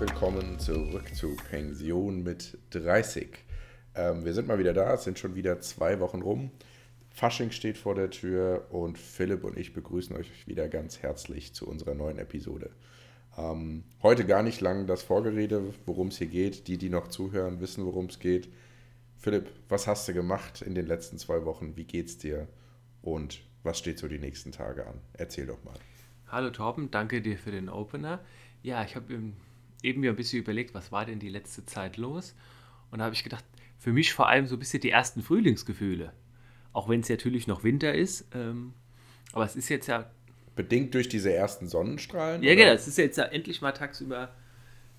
Willkommen zurück zu Pension mit 30. Ähm, wir sind mal wieder da, es sind schon wieder zwei Wochen rum. Fasching steht vor der Tür und Philipp und ich begrüßen euch wieder ganz herzlich zu unserer neuen Episode. Ähm, heute gar nicht lang das Vorgerede, worum es hier geht. Die, die noch zuhören, wissen, worum es geht. Philipp, was hast du gemacht in den letzten zwei Wochen? Wie geht's dir? Und was steht so die nächsten Tage an? Erzähl doch mal. Hallo Torben, danke dir für den Opener. Ja, ich habe eben mir ein bisschen überlegt, was war denn die letzte Zeit los? Und da habe ich gedacht, für mich vor allem so ein bisschen die ersten Frühlingsgefühle. Auch wenn es natürlich noch Winter ist. Ähm, aber es ist jetzt ja. Bedingt durch diese ersten Sonnenstrahlen? Ja, oder? genau. Es ist jetzt ja endlich mal tagsüber,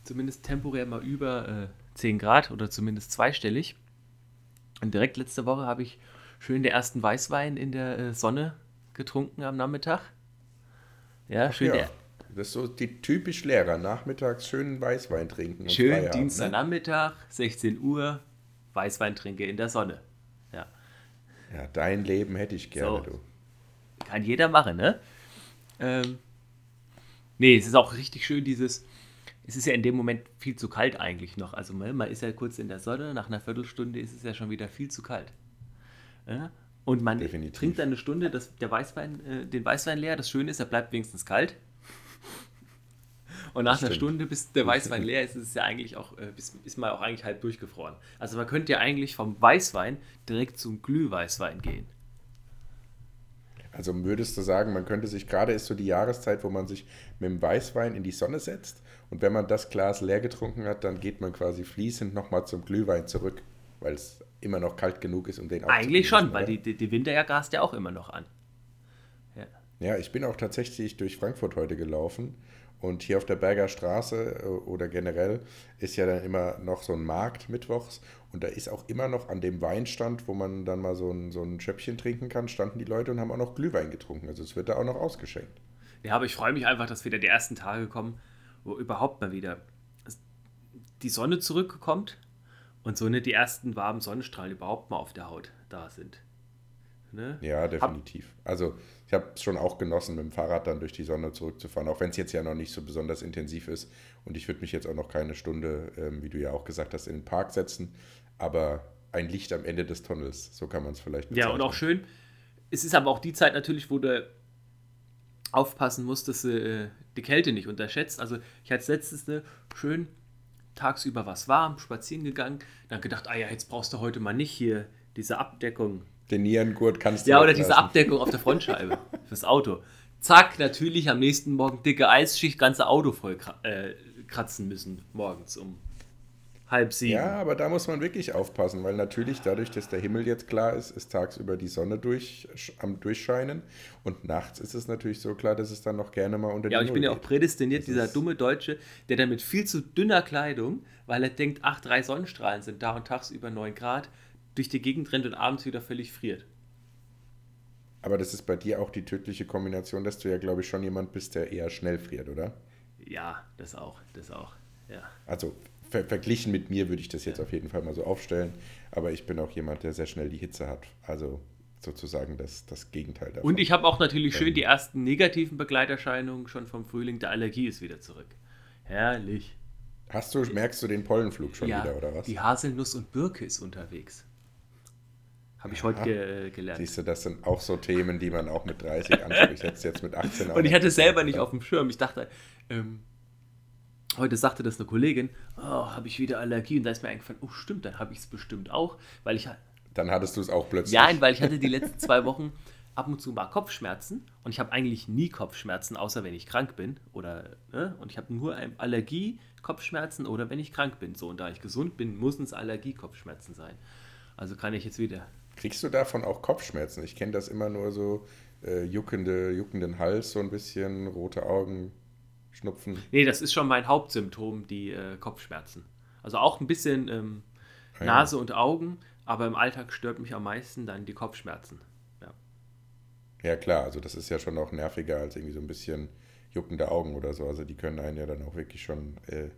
zumindest temporär mal über äh, 10 Grad oder zumindest zweistellig. Und direkt letzte Woche habe ich schön den ersten Weißwein in der äh, Sonne getrunken am Nachmittag. Ja, Ach schön. Ja. Das ist so die typisch Lehrer, nachmittags schönen Weißwein trinken. Schön Dienstagnachmittag, ne? 16 Uhr, Weißwein trinke in der Sonne. Ja. Ja, dein Leben hätte ich gerne, so. du. Kann jeder machen, ne? Ähm, nee, es ist auch richtig schön, dieses. Es ist ja in dem Moment viel zu kalt eigentlich noch. Also man, man ist ja kurz in der Sonne, nach einer Viertelstunde ist es ja schon wieder viel zu kalt. Ja? Und man Definitiv. trinkt dann eine Stunde das, der Weißwein, äh, den Weißwein leer. Das Schöne ist, er bleibt wenigstens kalt. Und nach einer Stunde, bis der Weißwein leer ist, ist es ja eigentlich auch, äh, ist man auch eigentlich halb durchgefroren. Also man könnte ja eigentlich vom Weißwein direkt zum Glühweißwein gehen. Also würdest du sagen, man könnte sich, gerade ist so die Jahreszeit, wo man sich mit dem Weißwein in die Sonne setzt und wenn man das Glas leer getrunken hat, dann geht man quasi fließend nochmal zum Glühwein zurück, weil es immer noch kalt genug ist, um den Eigentlich schon, oder? weil die, die, die Winterjahr gast ja auch immer noch an. Ja. ja, ich bin auch tatsächlich durch Frankfurt heute gelaufen und hier auf der Berger Straße äh, oder generell ist ja dann immer noch so ein Markt mittwochs. Und da ist auch immer noch an dem Weinstand, wo man dann mal so ein, so ein Schöppchen trinken kann, standen die Leute und haben auch noch Glühwein getrunken. Also es wird da auch noch ausgeschenkt. Ja, aber ich freue mich einfach, dass wieder die ersten Tage kommen, wo überhaupt mal wieder die Sonne zurückkommt und so nicht die ersten warmen Sonnenstrahlen überhaupt mal auf der Haut da sind. Ne? Ja, definitiv. Hab, also ich habe es schon auch genossen, mit dem Fahrrad dann durch die Sonne zurückzufahren, auch wenn es jetzt ja noch nicht so besonders intensiv ist. Und ich würde mich jetzt auch noch keine Stunde, ähm, wie du ja auch gesagt hast, in den Park setzen. Aber ein Licht am Ende des Tunnels, so kann man es vielleicht bezeichnen. Ja, und auch schön. Es ist aber auch die Zeit natürlich, wo du aufpassen musst, dass du äh, die Kälte nicht unterschätzt. Also ich hatte letztens eine schön tagsüber was warm, spazieren gegangen, dann gedacht, ah ja, jetzt brauchst du heute mal nicht hier diese Abdeckung den Nierengurt kannst du. Ja, oder diese Abdeckung auf der Frontscheibe fürs Auto. Zack, natürlich am nächsten Morgen dicke Eisschicht, ganze Auto voll äh, kratzen müssen morgens um halb sieben. Ja, aber da muss man wirklich aufpassen, weil natürlich dadurch, dass der Himmel jetzt klar ist, ist tagsüber die Sonne durch, am Durchscheinen und nachts ist es natürlich so klar, dass es dann noch gerne mal unter die Ja, und ich bin ja auch prädestiniert, das dieser dumme Deutsche, der dann mit viel zu dünner Kleidung, weil er denkt, ach, drei Sonnenstrahlen sind da und tagsüber neun Grad, durch die Gegend rennt und abends wieder völlig friert. Aber das ist bei dir auch die tödliche Kombination, dass du ja, glaube ich, schon jemand bist, der eher schnell friert, oder? Ja, das auch, das auch, ja. Also ver verglichen mit mir würde ich das jetzt ja. auf jeden Fall mal so aufstellen, aber ich bin auch jemand, der sehr schnell die Hitze hat. Also sozusagen das, das Gegenteil davon. Und ich habe auch natürlich schön die ersten negativen Begleiterscheinungen schon vom Frühling. Der Allergie ist wieder zurück. Herrlich. Hast du, merkst du den Pollenflug schon ja, wieder, oder was? Die Haselnuss und Birke ist unterwegs. Habe ich heute ge gelernt. Siehst du, das sind auch so Themen, die man auch mit 30 anspricht. Jetzt, jetzt mit 18 auch Und ich hatte es selber nicht auf dem Schirm. Ich dachte, ähm, heute sagte das eine Kollegin, oh, habe ich wieder Allergie. Und da ist mir eingefallen, oh stimmt, dann habe ich es bestimmt auch. Weil ich Dann hattest du es auch plötzlich. Ja, weil ich hatte die letzten zwei Wochen ab und zu mal Kopfschmerzen. Und ich habe eigentlich nie Kopfschmerzen, außer wenn ich krank bin. Oder, ne? Und ich habe nur Allergie, Kopfschmerzen oder wenn ich krank bin. So, und da ich gesund bin, müssen es Allergie-Kopfschmerzen sein. Also kann ich jetzt wieder Kriegst du davon auch Kopfschmerzen? Ich kenne das immer nur so äh, juckende, juckenden Hals, so ein bisschen, rote Augen, Schnupfen. Nee, das ist schon mein Hauptsymptom, die äh, Kopfschmerzen. Also auch ein bisschen ähm, ah, Nase ja. und Augen, aber im Alltag stört mich am meisten dann die Kopfschmerzen. Ja. ja, klar, also das ist ja schon auch nerviger als irgendwie so ein bisschen juckende Augen oder so. Also die können einen ja dann auch wirklich schon äh,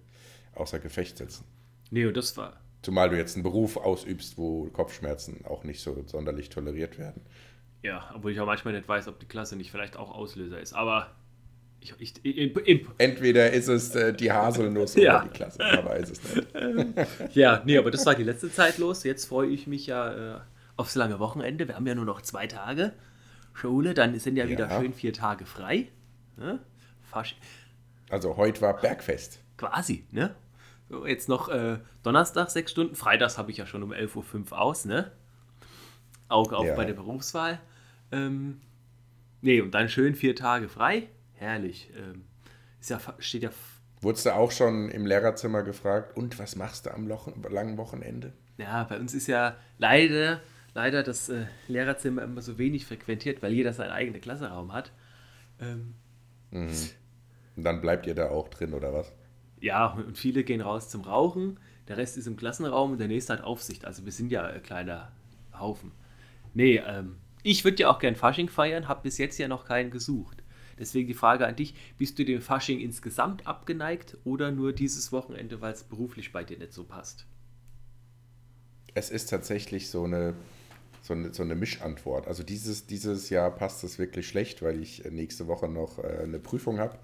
außer Gefecht setzen. Nee, und das war, Zumal du jetzt einen Beruf ausübst, wo Kopfschmerzen auch nicht so sonderlich toleriert werden. Ja, obwohl ich auch manchmal nicht weiß, ob die Klasse nicht vielleicht auch Auslöser ist. Aber Ich, ich, ich, Entweder ist es äh, die Haselnuss Ja. oder die Klasse, man weiß es nicht. ja, nee, aber das war die letzte Zeit los. Jetzt freue ich mich ja äh, aufs lange Wochenende. Wir haben ja nur noch zwei Tage Schule, dann sind ja, wieder Ja. schön vier Tage frei. Ne? Also heute war Bergfest. quasi, ne? Jetzt noch äh, Donnerstag sechs Stunden. Freitags habe ich ja schon um 11.05 Uhr aus, ne? Auge auf Ja. bei der Berufswahl. Ähm, nee, und dann schön vier Tage frei. Herrlich. Ähm, ist ja, steht ja Wurdest du auch schon im Lehrerzimmer gefragt, und was machst du am Lochen, langen Wochenende? Ja, bei uns ist ja leider, leider das äh, Lehrerzimmer immer so wenig frequentiert, weil jeder seinen eigenen Klasseraum hat. Ähm, Und dann bleibt ihr da auch drin, oder was? Ja, und viele gehen raus zum Rauchen, der Rest ist im Klassenraum und der nächste hat Aufsicht. Also wir sind ja ein kleiner Haufen. Nee, ähm, ich würde ja auch gern Fasching feiern, habe bis jetzt ja noch keinen gesucht. Deswegen die Frage an dich, bist du dem Fasching insgesamt abgeneigt oder nur dieses Wochenende, weil es beruflich bei dir nicht so passt? Es ist tatsächlich so eine, so eine, so eine Mischantwort. Also dieses, dieses Jahr passt es wirklich schlecht, weil ich äh, nächste Woche noch äh, eine Prüfung habe.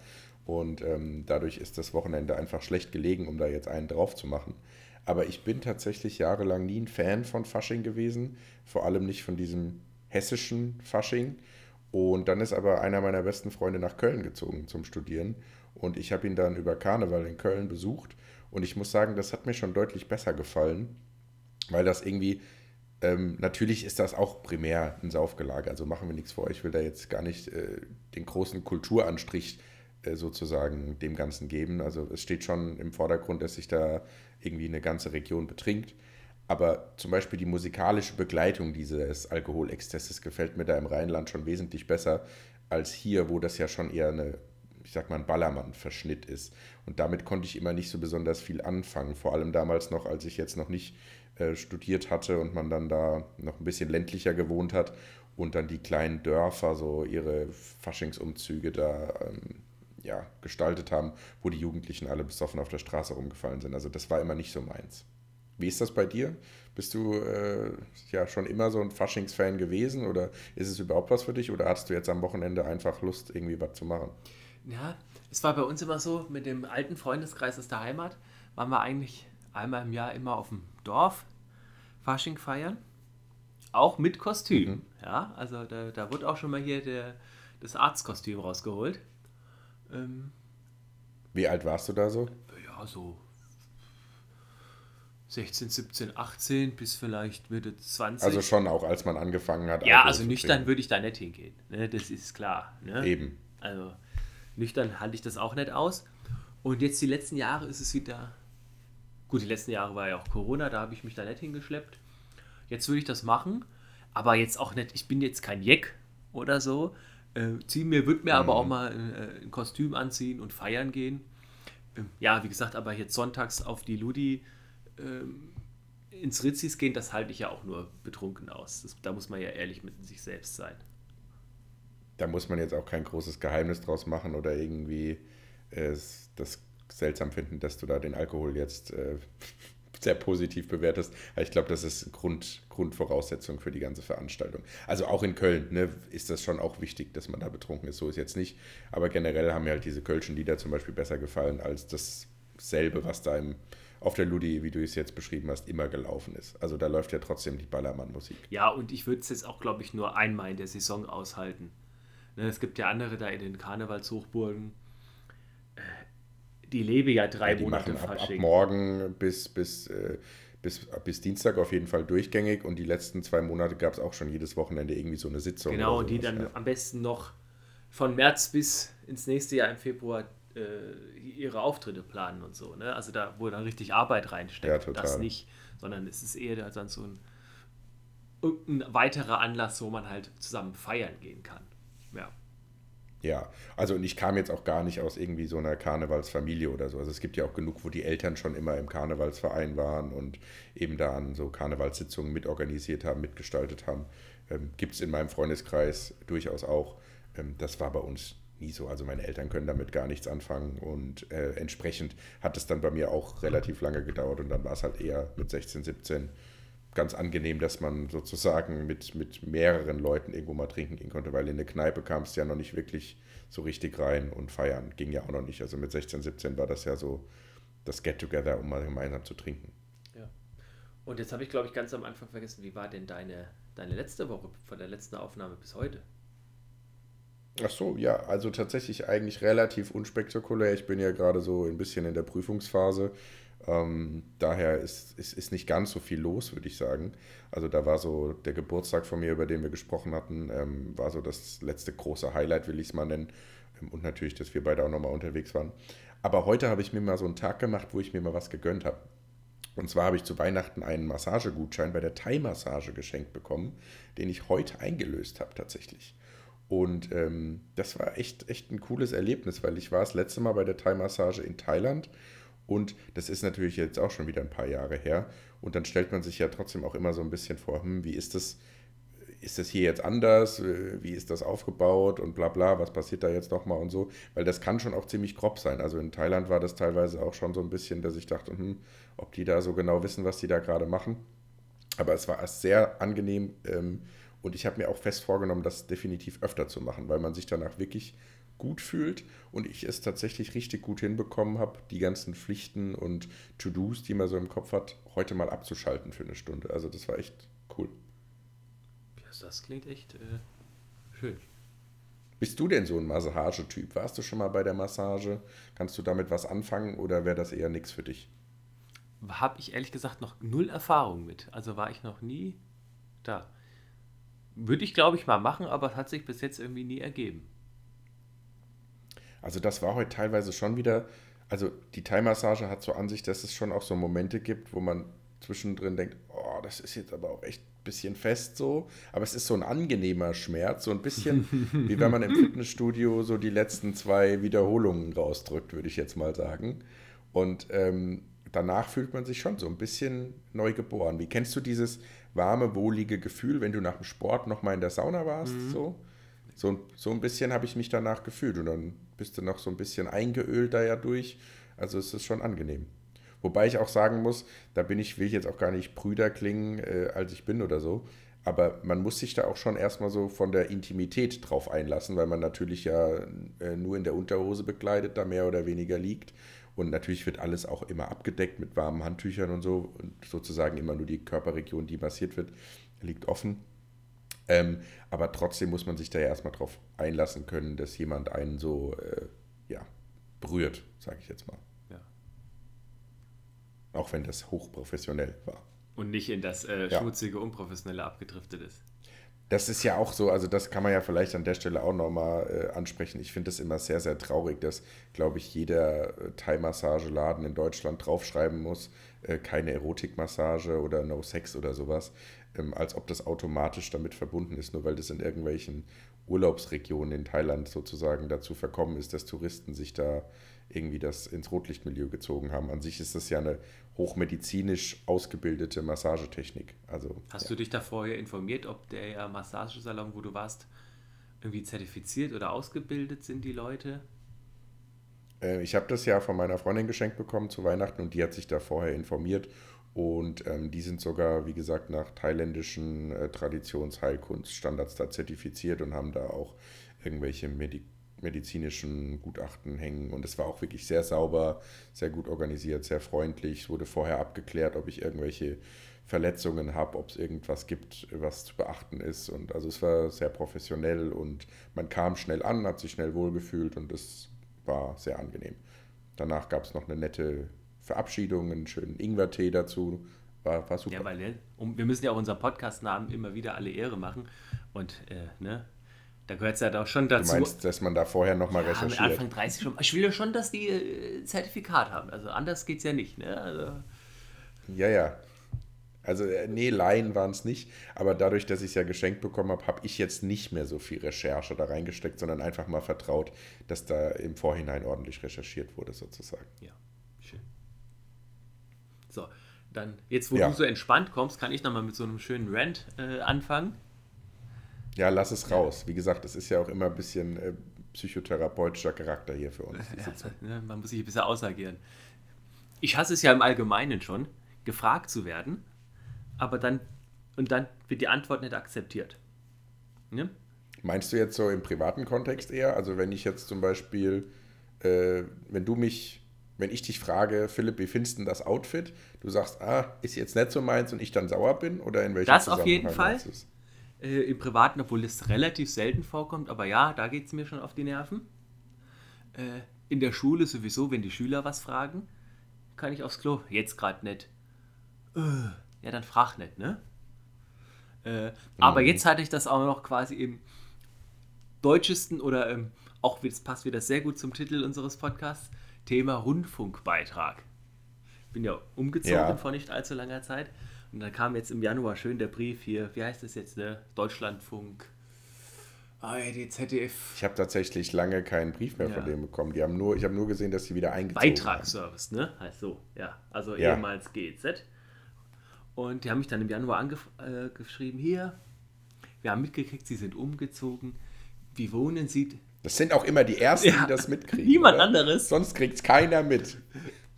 Und ähm, dadurch ist das Wochenende einfach schlecht gelegen, um da jetzt einen drauf zu machen. Aber ich bin tatsächlich jahrelang nie ein Fan von Fasching gewesen. Vor allem nicht von diesem hessischen Fasching. Und dann ist aber einer meiner besten Freunde nach Köln gezogen zum Studieren. Und ich habe ihn dann über Karneval in Köln besucht. Und ich muss sagen, das hat mir schon deutlich besser gefallen weil das irgendwie, ähm, natürlich ist das auch primär ein Saufgelage, also machen wir nichts vor. Ich will da jetzt gar nicht äh, den großen Kulturanstrich sozusagen dem Ganzen geben. Also es steht schon im Vordergrund, dass sich da irgendwie eine ganze Region betrinkt. Aber zum Beispiel die musikalische Begleitung dieses Alkoholexzesses gefällt mir da im Rheinland schon wesentlich besser als hier, wo das ja schon eher eine, ich sag mal, ein Ballermann-Verschnitt ist. Und damit konnte ich immer nicht so besonders viel anfangen. Vor allem damals noch, als ich jetzt noch nicht äh, studiert hatte und man dann da noch ein bisschen ländlicher gewohnt hat und dann die kleinen Dörfer so ihre Faschingsumzüge da ähm, ja, gestaltet haben, wo die Jugendlichen alle besoffen auf der Straße rumgefallen sind. Also das war immer nicht so meins. Wie ist das bei dir? Bist du äh, ja schon immer so ein Faschingsfan gewesen oder ist es überhaupt was für dich oder hattest du jetzt am Wochenende einfach Lust, irgendwie was zu machen? Ja, es war bei uns immer so, mit dem alten Freundeskreis aus der Heimat waren wir eigentlich einmal im Jahr immer auf dem Dorf Fasching feiern. Auch mit Kostüm. Ja, also da, da wurde auch schon mal hier der, das Arztkostüm rausgeholt. Ähm, Wie alt warst du da so? ja, so 16, 17, 18 bis vielleicht Mitte 20. Also schon auch, als man angefangen hat. ja, Alkohol also nüchtern würde ich da nicht hingehen. Ne? Das ist klar. Ne? Eben. Also nüchtern halte ich das auch nicht aus. Und jetzt die letzten Jahre ist es wieder. Gut, die letzten Jahre war ja auch Corona, da habe ich mich da nicht hingeschleppt. Jetzt würde ich das machen, aber jetzt auch nicht, ich bin jetzt kein Jeck oder so. Äh, zieh mir, würde mir aber auch mal äh, ein Kostüm anziehen und feiern gehen. Ähm, ja, wie gesagt, aber jetzt sonntags auf die Ludi ähm, ins Ritzis gehen, das halte ich ja auch nur betrunken aus. Das, da muss man ja ehrlich mit sich selbst sein. Da muss man jetzt auch kein großes Geheimnis draus machen oder irgendwie äh, das seltsam finden, dass du da den Alkohol jetzt äh, sehr positiv bewertest. Ich glaube, das ist Grund, Grundvoraussetzung für die ganze Veranstaltung. Also auch in Köln ne, ist das schon auch wichtig, dass man da betrunken ist. So ist jetzt nicht. Aber generell haben mir halt diese Kölschen Lieder zum Beispiel besser gefallen als dasselbe, was da im, auf der Ludi, wie du es jetzt beschrieben hast, immer gelaufen ist. Also da läuft ja trotzdem die Ballermann-Musik. Ja, und ich würde es jetzt auch, glaube ich, nur einmal in der Saison aushalten. Ne, es gibt ja andere da in den Karnevalshochburgen, die leben ja drei Ja, die Monate machen ab, ab morgen bis, bis, äh, bis, bis Dienstag auf jeden Fall durchgängig und die letzten zwei Monate gab es auch schon jedes Wochenende irgendwie so eine Sitzung. Genau, und die dann ja. am besten noch von März bis ins nächste Jahr im Februar äh, ihre Auftritte planen und so. Ne? Also da, wo dann richtig Arbeit reinsteckt. Ja, total. Das nicht, sondern es ist eher dann so ein, irgendein weiterer Anlass, wo man halt zusammen feiern gehen kann. Ja. Ja, also und ich kam jetzt auch gar nicht aus irgendwie so einer Karnevalsfamilie oder so. Also es gibt ja auch genug, wo die Eltern schon immer im Karnevalsverein waren und eben da an so Karnevalssitzungen mitorganisiert haben, mitgestaltet haben. Ähm, gibt es in meinem Freundeskreis durchaus auch. Ähm, das war bei uns nie so. Also meine Eltern können damit gar nichts anfangen und äh, entsprechend hat es dann bei mir auch relativ lange gedauert und dann war es halt eher mit 16, 17 ganz angenehm, dass man sozusagen mit, mit mehreren Leuten irgendwo mal trinken gehen konnte, weil in eine Kneipe kam es ja noch nicht wirklich so richtig rein und feiern ging ja auch noch nicht. Also mit 16, 17 war das ja so das Get-Together, um mal gemeinsam zu trinken. Ja. Und jetzt habe ich, glaube ich, ganz am Anfang vergessen, wie war denn deine, deine letzte Woche von der letzten Aufnahme bis heute? Ach so, ja, also tatsächlich eigentlich relativ unspektakulär. Ich bin ja gerade so ein bisschen in der Prüfungsphase. Ähm, daher ist, ist, ist nicht ganz so viel los, würde ich sagen. Also da war so der Geburtstag von mir, über den wir gesprochen hatten, ähm, war so das letzte große Highlight, will ich es mal nennen. Ähm, und natürlich, dass wir beide auch nochmal unterwegs waren. Aber heute habe ich mir mal so einen Tag gemacht, wo ich mir mal was gegönnt habe. Und zwar habe ich zu Weihnachten einen Massagegutschein bei der Thai-Massage geschenkt bekommen, den ich heute eingelöst habe tatsächlich. Und ähm, das war echt, echt ein cooles Erlebnis, weil ich war das letzte Mal bei der Thai-Massage in Thailand und das ist natürlich jetzt auch schon wieder ein paar Jahre her. Und dann stellt man sich ja trotzdem auch immer so ein bisschen vor, hm, wie ist das, ist das hier jetzt anders? Wie ist das aufgebaut und bla bla, was passiert da jetzt nochmal und so? Weil das kann schon auch ziemlich grob sein. Also in Thailand war das teilweise auch schon so ein bisschen, dass ich dachte, hm, ob die da so genau wissen, was die da gerade machen. Aber es war sehr angenehm ähm, und ich habe mir auch fest vorgenommen, das definitiv öfter zu machen, weil man sich danach wirklich gut fühlt und ich es tatsächlich richtig gut hinbekommen habe, die ganzen Pflichten und To-Dos, die man so im Kopf hat, heute mal abzuschalten für eine Stunde. Also das war echt cool. Das klingt echt äh, schön. Bist du denn so ein Massagetyp? Warst du schon mal bei der Massage? Kannst du damit was anfangen oder wäre das eher nichts für dich? Habe ich ehrlich gesagt noch null Erfahrung mit. Also war ich noch nie da. Würde ich, glaube ich, mal machen, aber es hat sich bis jetzt irgendwie nie ergeben. Also das war heute teilweise schon wieder, also die Thai-Massage hat so an sich, dass es schon auch so Momente gibt, wo man zwischendrin denkt, oh, das ist jetzt aber auch echt ein bisschen fest so, aber es ist so ein angenehmer Schmerz, so ein bisschen wie wenn man im Fitnessstudio so die letzten zwei Wiederholungen rausdrückt, würde ich jetzt mal sagen. Und ähm, danach fühlt man sich schon so ein bisschen neu geboren. Wie kennst du dieses warme, wohlige Gefühl, wenn du nach dem Sport nochmal in der Sauna warst? Mhm. So? So, so ein bisschen habe ich mich danach gefühlt und dann bist du noch so ein bisschen eingeölt da ja durch. Also es ist schon angenehm. Wobei ich auch sagen muss, da bin ich, will ich jetzt auch gar nicht prüder klingen, äh, als ich bin oder so. Aber man muss sich da auch schon erstmal so von der Intimität drauf einlassen, weil man natürlich ja äh, nur in der Unterhose bekleidet da mehr oder weniger liegt. Und natürlich wird alles auch immer abgedeckt mit warmen Handtüchern und so. Und sozusagen immer nur die Körperregion, die massiert wird, liegt offen. Ähm, aber trotzdem muss man sich da ja erstmal drauf einlassen können, dass jemand einen so äh, ja, berührt, sage ich jetzt mal. Ja. Auch wenn das hochprofessionell war. Und nicht in das äh, schmutzige, ja. unprofessionelle abgedriftet ist. Das ist ja auch so, also das kann man ja vielleicht an der Stelle auch nochmal äh, ansprechen. Ich finde es immer sehr, sehr traurig, dass, glaube ich, jeder äh, Thai-Massageladen in Deutschland draufschreiben muss, äh, keine Erotikmassage oder No Sex oder sowas ähm, als ob das automatisch damit verbunden ist, nur weil das in irgendwelchen Urlaubsregionen in Thailand sozusagen dazu verkommen ist, dass Touristen sich da irgendwie das ins Rotlichtmilieu gezogen haben. An sich ist das ja eine hochmedizinisch ausgebildete Massagetechnik. Also, Hast ja. du dich da vorher informiert, ob der Massagesalon, wo du warst, irgendwie zertifiziert oder ausgebildet sind die Leute? Äh, ich habe das ja von meiner Freundin geschenkt bekommen zu Weihnachten und die hat sich da vorher informiert und ähm, die sind sogar, wie gesagt, nach thailändischen äh, Traditionsheilkunststandards da zertifiziert und haben da auch irgendwelche Medi medizinischen Gutachten hängen. Und es war auch wirklich sehr sauber, sehr gut organisiert, sehr freundlich. Es wurde vorher abgeklärt, ob ich irgendwelche Verletzungen habe, ob es irgendwas gibt, was zu beachten ist. Und also es war sehr professionell und man kam schnell an, hat sich schnell wohlgefühlt und es war sehr angenehm. Danach gab es noch eine nette Verabschiedung, einen schönen Ingwertee dazu. War, war super. Ja, weil um, wir müssen ja auch unseren Podcast-Namen immer wieder alle Ehre machen. Und äh, ne, da gehört es ja doch schon dazu. Du meinst, dass man da vorher nochmal ja, recherchiert? Anfang 30 schon. Ich will ja schon, dass die äh, Zertifikat haben. Also anders geht es ja nicht. Ne? Also, ja, ja. Also, äh, nee, Laien waren es nicht. Aber dadurch, dass ich es ja geschenkt bekommen habe, habe ich jetzt nicht mehr so viel Recherche da reingesteckt, sondern einfach mal vertraut, dass da im Vorhinein ordentlich recherchiert wurde, sozusagen. Ja. So, dann, jetzt wo ja. du so entspannt kommst, kann ich nochmal mit so einem schönen Rant äh, anfangen. Ja, lass es raus. Wie gesagt, es ist ja auch immer ein bisschen äh, psychotherapeutischer Charakter hier für uns. Ja, man muss sich ein bisschen ausagieren. Ich hasse es ja im Allgemeinen schon, gefragt zu werden, aber dann, und dann wird die Antwort nicht akzeptiert. Ne? Meinst du jetzt so im privaten Kontext eher? Also wenn ich jetzt zum Beispiel, äh, wenn du mich, wenn ich dich frage, Philipp, wie findest du das Outfit? Du sagst, ah, ist jetzt nicht so meins und ich dann sauer bin? Oder in welchem Das auf jeden Fall. Äh, Im Privaten, obwohl es relativ selten vorkommt, aber ja, da geht es mir schon auf die Nerven. Äh, in der Schule sowieso, wenn die Schüler was fragen, kann ich aufs Klo. Jetzt gerade nicht. Äh, ja, dann frag nicht, ne? Äh, aber jetzt hatte ich das auch noch quasi im deutschesten oder ähm, auch, das passt wieder sehr gut zum Titel unseres Podcasts, Thema Rundfunkbeitrag. Ich bin ja umgezogen Ja. vor nicht allzu langer Zeit und da kam jetzt im Januar schön der Brief hier, wie heißt das jetzt, ne? Deutschlandfunk, ARD, ZDF, Ich habe tatsächlich lange keinen Brief mehr von Ja. denen bekommen. Die haben nur, ich habe nur gesehen, dass sie wieder eingezogen haben. Beitragsservice, ne? Heißt so, ja. Also Ja. ehemals GEZ. Und die haben mich dann im Januar angeschrieben, äh, hier, wir haben mitgekriegt, sie sind umgezogen. Wie wohnen sie? Das sind auch immer die Ersten, Ja. die das mitkriegen. Niemand oder? anderes. Sonst kriegt es keiner mit.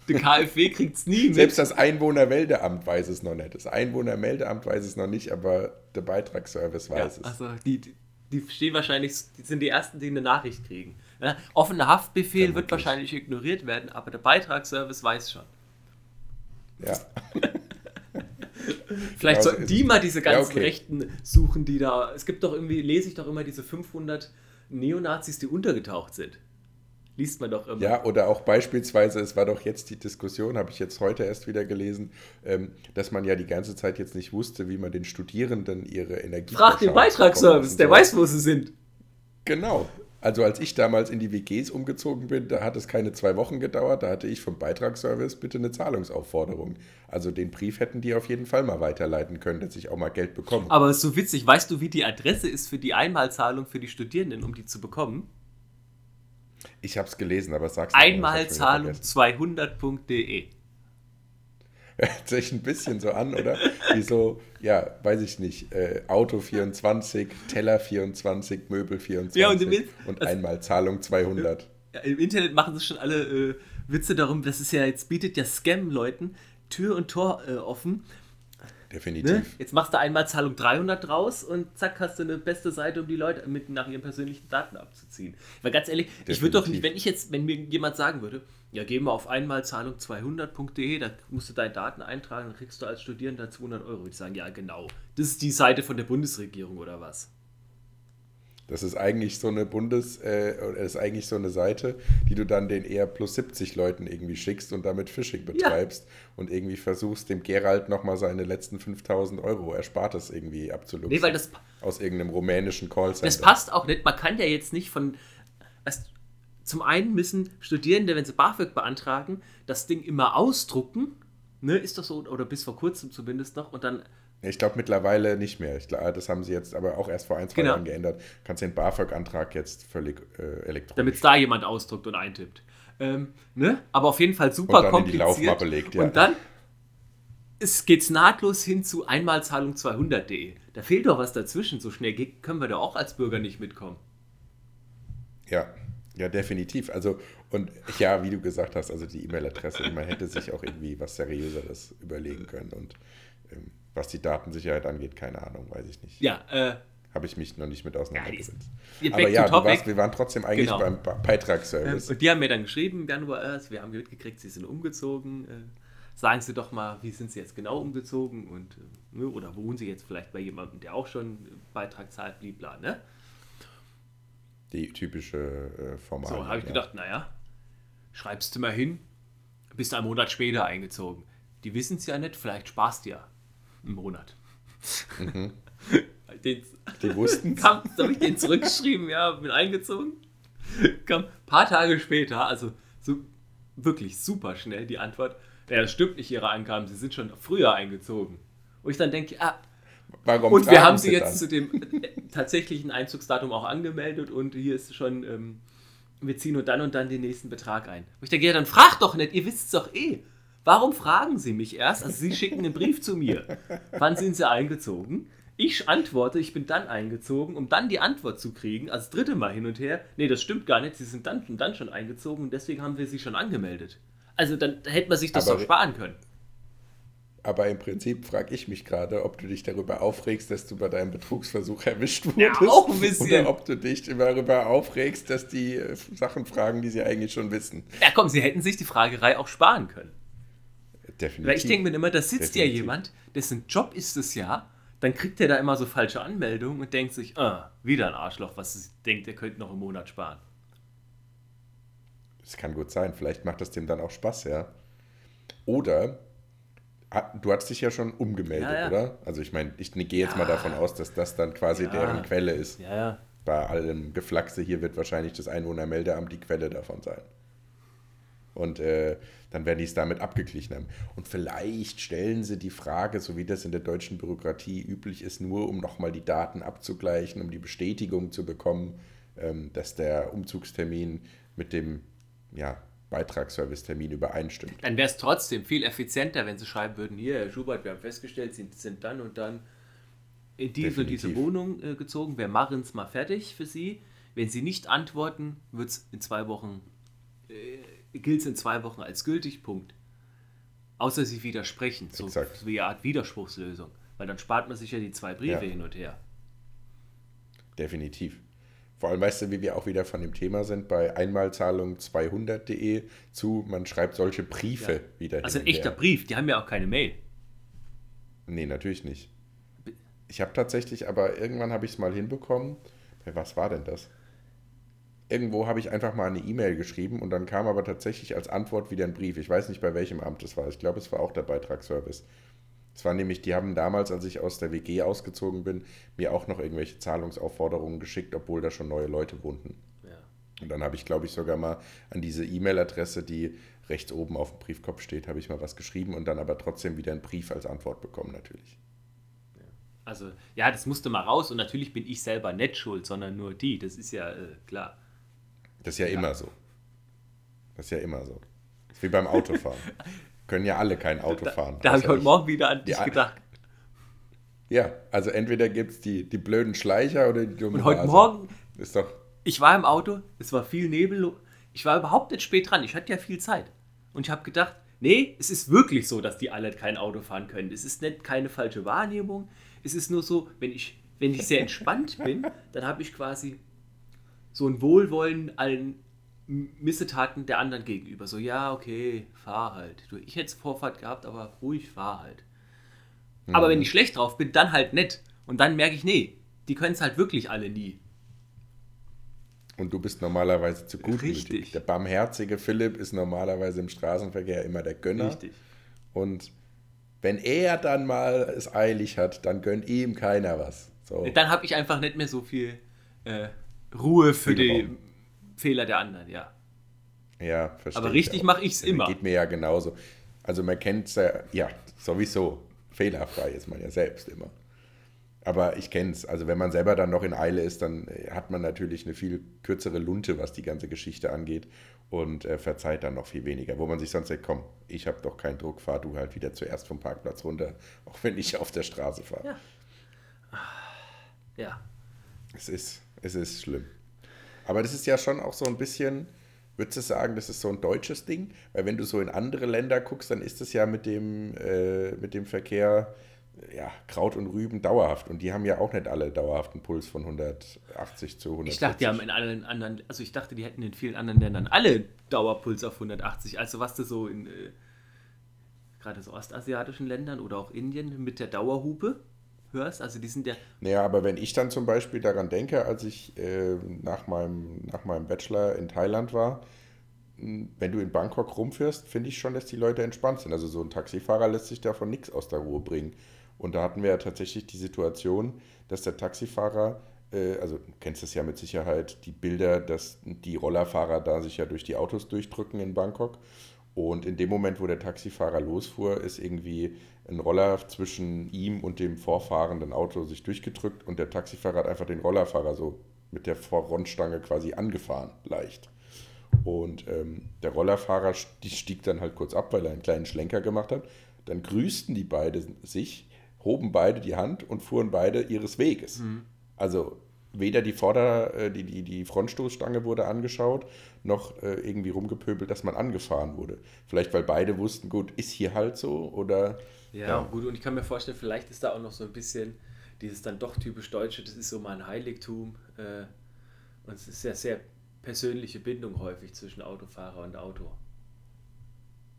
Der KfW kriegt es nie mit. Selbst das Einwohnermeldeamt weiß es noch nicht. Das Einwohnermeldeamt weiß es noch nicht, aber der Beitragsservice ja, weiß es. also die, die- die stehen wahrscheinlich, die sind die Ersten, die eine Nachricht kriegen. Ja, offener Haftbefehl wird Vermutlich. wahrscheinlich ignoriert werden, aber der Beitragsservice weiß schon. Ja. Vielleicht so sollten die mal diese Ja, ganzen okay. Rechten suchen, die da. Es gibt doch irgendwie, lese ich doch immer diese 500 Neonazis, die untergetaucht sind. Liest man doch immer. Ja, oder auch beispielsweise, es war doch jetzt die Diskussion, habe ich jetzt heute erst wieder gelesen, ähm, dass man ja die ganze Zeit jetzt nicht wusste, wie man den Studierenden ihre Energie Frag den Beitragsservice, der weiß, wo sie sind. Genau. Also als ich damals in die WGs umgezogen bin, da hat es keine zwei Wochen gedauert, da hatte ich vom Beitragsservice bitte eine Zahlungsaufforderung. Also den Brief hätten die auf jeden Fall mal weiterleiten können, dass ich auch mal Geld bekomme. Aber ist so witzig, weißt du, wie die Adresse ist für die Einmalzahlung für die Studierenden, um die zu bekommen? Ich habe es gelesen, aber sag's Einmalzahlung200.de Hört sich ein bisschen so an, oder? Wie so, ja, weiß ich nicht, äh, Auto 24, Teller 24, Möbel 24 Ja, und im und also- einmal Zahlung 200. Ja, Im Internet machen sich schon alle äh, Witze darum, das ist ja, jetzt bietet ja Scam-Leuten Tür und Tor äh, offen. Definitiv. Ne? Jetzt machst du Einmalzahlung 300 draus und zack, hast du eine beste Seite, um die Leute mit nach ihren persönlichen Daten abzuziehen. Weil ganz ehrlich, ich würde doch nicht, Definitiv. wenn ich jetzt, wenn mir jemand sagen würde, ja, geh mal auf Einmalzahlung 200.de, da musst du deine Daten eintragen, dann kriegst du als Studierender 200 Euro. Ich sagen, ja, genau. Das ist die Seite von der Bundesregierung oder was? Das ist eigentlich so eine Bundes, äh, ist eigentlich so eine Seite, die du dann den eher plus 70 Leuten irgendwie schickst und damit Phishing betreibst und irgendwie versuchst, dem Gerald nochmal seine letzten 5000 Euro Erspartes irgendwie abzuluxen. Nee, weil das, aus irgendeinem rumänischen Callcenter. das passt auch nicht. Man kann ja jetzt nicht von. Zum einen müssen Studierende, wenn sie BAföG beantragen, das Ding immer ausdrucken. Ne, ist das so? Oder bis vor kurzem zumindest noch. Und dann Ich glaube mittlerweile nicht mehr. Ich glaube, das haben sie jetzt aber auch erst vor ein, zwei Genau. Jahren geändert. Kannst den BAföG-Antrag jetzt völlig äh, elektronisch. damit es da jemand ausdruckt und eintippt. Ähm, ne? Aber auf jeden Fall super Und dann in die kompliziert. Laufmappe legt, ja. Und dann es geht's nahtlos hin zu Einmalzahlung 200.de. Da fehlt doch was dazwischen. So schnell können wir da auch als Bürger nicht mitkommen. Ja, ja, definitiv. Also, und ja, wie du gesagt hast, also die E-Mail-Adresse, man hätte sich auch irgendwie was Seriöseres überlegen können. Und ähm, was die Datensicherheit angeht, keine Ahnung, weiß ich nicht. Ja, äh, Habe ich mich noch nicht mit auseinandergesetzt. Ja, Aber ja, warst, wir waren trotzdem eigentlich Genau. beim Ba- Ähm, Beitragsservice. und die haben mir dann geschrieben, Januar erst, wir haben mitgekriegt, sie sind umgezogen. Äh, sagen Sie doch mal, wie sind Sie jetzt genau umgezogen und äh, ne, oder wohnen Sie jetzt vielleicht bei jemandem, der auch schon Beitrag zahlt, blibla, ne? Die typische äh, Format. So, habe ich ja. gedacht, naja, schreibst du mal hin, bist einen Monat später eingezogen. Die wissen es ja nicht, vielleicht sparst du ja einen Monat. Den, Die wussten es. habe ich den zurückgeschrieben, ja, bin eingezogen. Kam ein paar Tage später, also so wirklich super schnell die Antwort, ja, das stimmt nicht, Ihre Angaben, Sie sind schon früher eingezogen. Und ich dann denke, ah, Warum und wir haben sie jetzt dann? zu dem äh, tatsächlichen Einzugsdatum auch angemeldet und hier ist schon, ähm, wir ziehen nur dann und dann den nächsten Betrag ein. Und ich denke, ja, dann fragt doch nicht, ihr wisst es doch eh. Warum fragen Sie mich erst? Also Sie schicken einen Brief zu mir. Wann sind Sie eingezogen? Ich antworte, ich bin dann eingezogen, um dann die Antwort zu kriegen, als dritte Mal hin und her. Nee, das stimmt gar nicht, Sie sind dann, dann schon eingezogen und deswegen haben wir Sie schon angemeldet. Also dann hätte man sich das Aber- doch sparen können. Aber im Prinzip frage ich mich gerade, ob du dich darüber aufregst, dass du bei deinem Betrugsversuch erwischt wurdest. Ja, auch ein bisschen. Oder ob du dich darüber aufregst, dass die äh, Sachen fragen, die sie eigentlich schon wissen. Ja, komm, sie hätten sich die Fragerei auch sparen können. Definitiv. Weil ich denke mir immer, da sitzt ja Definitiv. jemand, dessen Job ist es ja, dann kriegt er da immer so falsche Anmeldungen und denkt sich, ah, wieder ein Arschloch, was es denkt, er könnte noch im Monat sparen. Das kann gut sein. Vielleicht macht das dem dann auch Spaß, ja. Oder du hast dich ja schon umgemeldet, Ja, ja. oder? Also ich meine, ich gehe jetzt mal Ja. davon aus, dass das dann quasi deren Quelle ist. Bei allem Geflaxe hier wird wahrscheinlich das Einwohnermeldeamt die Quelle davon sein. Und äh, dann werden die es damit abgeglichen haben. Und vielleicht stellen sie die Frage, so wie das in der deutschen Bürokratie üblich ist, nur um nochmal die Daten abzugleichen, um die Bestätigung zu bekommen, ähm, dass der Umzugstermin mit dem ja, Beitragsservicetermin übereinstimmt. Dann wäre es trotzdem viel effizienter, wenn sie schreiben würden, hier, Herr Schubert, wir haben festgestellt, Sie sind dann und dann in diese und diese. Wohnung äh, gezogen, wir machen es mal fertig für Sie. Wenn Sie nicht antworten, wird es in zwei Wochen, äh, gilt es in zwei Wochen als gültig, Punkt. Außer Sie widersprechen, so, Exakt. wie eine Art Widerspruchslösung. Weil dann spart man sich ja die zwei Briefe Ja. hin und her. Definitiv. Vor allem weißt du, wie wir auch wieder von dem Thema sind, bei Einmalzahlung 200.de zu, man schreibt solche Briefe Ja. wieder Also ein echter her. Brief, die haben ja auch keine Mail. Nee, natürlich nicht. Ich habe tatsächlich, aber irgendwann habe ich es mal hinbekommen. Was war denn das? Irgendwo habe ich einfach mal eine E-Mail geschrieben und dann kam aber tatsächlich als Antwort wieder ein Brief. Ich weiß nicht, bei welchem Amt es war. Ich glaube, es war auch der Beitragsservice. Es war nämlich, die haben damals, als ich aus der WG ausgezogen bin, mir auch noch irgendwelche Zahlungsaufforderungen geschickt, obwohl da schon neue Leute wohnten. Ja. Und dann habe ich, glaube ich, sogar mal an diese E-Mail-Adresse, die rechts oben auf dem Briefkopf steht, habe ich mal was geschrieben und dann aber trotzdem wieder einen Brief als Antwort bekommen, natürlich. Also, ja, das musste mal raus und natürlich bin ich selber nicht schuld, sondern nur die. Das ist ja äh, klar. Das ist ja, immer so. Das ist ja immer so. Das ist wie beim Autofahren. Können ja alle kein Auto fahren. Da habe ich heute Morgen wieder an dich gedacht. Ja, also entweder gibt es die, die blöden Schleicher oder die dummen Und heute Raser. Morgen, Ist doch. ich war im Auto, es war viel Nebel, ich war überhaupt nicht spät dran, ich hatte ja viel Zeit. Und ich habe gedacht, nee, es ist wirklich so, dass die alle kein Auto fahren können. Es ist nicht keine falsche Wahrnehmung. Es ist nur so, wenn ich, wenn ich sehr entspannt bin, dann habe ich quasi so ein Wohlwollen allen Missetaten der anderen gegenüber. So, ja, okay, fahr halt. Du, ich hätte Vorfahrt gehabt, aber ruhig, fahr halt. Aber wenn ich schlecht drauf bin, dann halt nett. Und dann merke ich, nee, die können es halt wirklich alle nie. Und du bist normalerweise zu gut. Richtig. Der barmherzige Philipp ist normalerweise im Straßenverkehr immer der Gönner. Richtig. Und wenn er dann mal es eilig hat, dann gönnt ihm keiner was. So. Dann habe ich einfach nicht mehr so viel äh, Ruhe für die Spielraum. Fehler der anderen, ja. Ja, verstehe. Aber ich richtig mache ich's Also immer. Geht mir ja genauso. Also man kennt es ja, ja, sowieso. Fehlerfrei ist man ja selbst immer. Aber ich kenne es. Also wenn man selber dann noch in Eile ist, dann äh, hat man natürlich eine viel kürzere Lunte, was die ganze Geschichte angeht und äh, verzeiht dann noch viel weniger. Wo man sich sonst sagt, komm, ich habe doch keinen Druck, fahr du halt wieder zuerst vom Parkplatz runter, auch wenn ich auf der Straße fahre. Ja. Ja. Es ist, es ist schlimm. Aber das ist ja schon auch so ein bisschen, würdest du sagen, das ist so ein deutsches Ding? Weil wenn du so in andere Länder guckst, dann ist es ja mit dem, äh, mit dem Verkehr, äh, ja, Kraut und Rüben dauerhaft. Und die haben ja auch nicht alle dauerhaften Puls von 180 zu 140. Ich dachte, die haben in allen anderen, also ich dachte, die hätten in vielen anderen Ländern alle Dauerpuls auf 180. Also was du so in äh, gerade so ostasiatischen Ländern oder auch Indien mit der Dauerhupe hörst, also die sind ja, Naja, aber wenn ich dann zum Beispiel daran denke, als ich äh, nach, meinem, nach meinem Bachelor in Thailand war, wenn du in Bangkok rumfährst, finde ich schon, dass die Leute entspannt sind. Also so ein Taxifahrer lässt sich davon nichts aus der Ruhe bringen. Und da hatten wir ja tatsächlich die Situation, dass der Taxifahrer, äh, also du kennst es ja mit Sicherheit, die Bilder, dass die Rollerfahrer da sich ja durch die Autos durchdrücken in Bangkok. Und in dem Moment, wo der Taxifahrer losfuhr, ist irgendwie ein Roller zwischen ihm und dem vorfahrenden Auto sich durchgedrückt und der Taxifahrer hat einfach den Rollerfahrer so mit der Frontstange quasi angefahren, leicht. Und ähm, der Rollerfahrer st- stieg dann halt kurz ab, weil er einen kleinen Schlenker gemacht hat. Dann grüßten die beide sich, hoben beide die Hand und fuhren beide ihres Weges. Also weder die Vorder-, äh, die, die, die Frontstoßstange wurde angeschaut, noch äh, irgendwie rumgepöbelt, dass man angefahren wurde. Vielleicht, weil beide wussten, gut, ist hier halt so oder. Ja, ja, gut, und ich kann mir vorstellen, vielleicht ist da auch noch so ein bisschen dieses dann doch typisch Deutsche, das ist so mein Heiligtum. Äh, und es ist ja sehr persönliche Bindung häufig zwischen Autofahrer und Auto.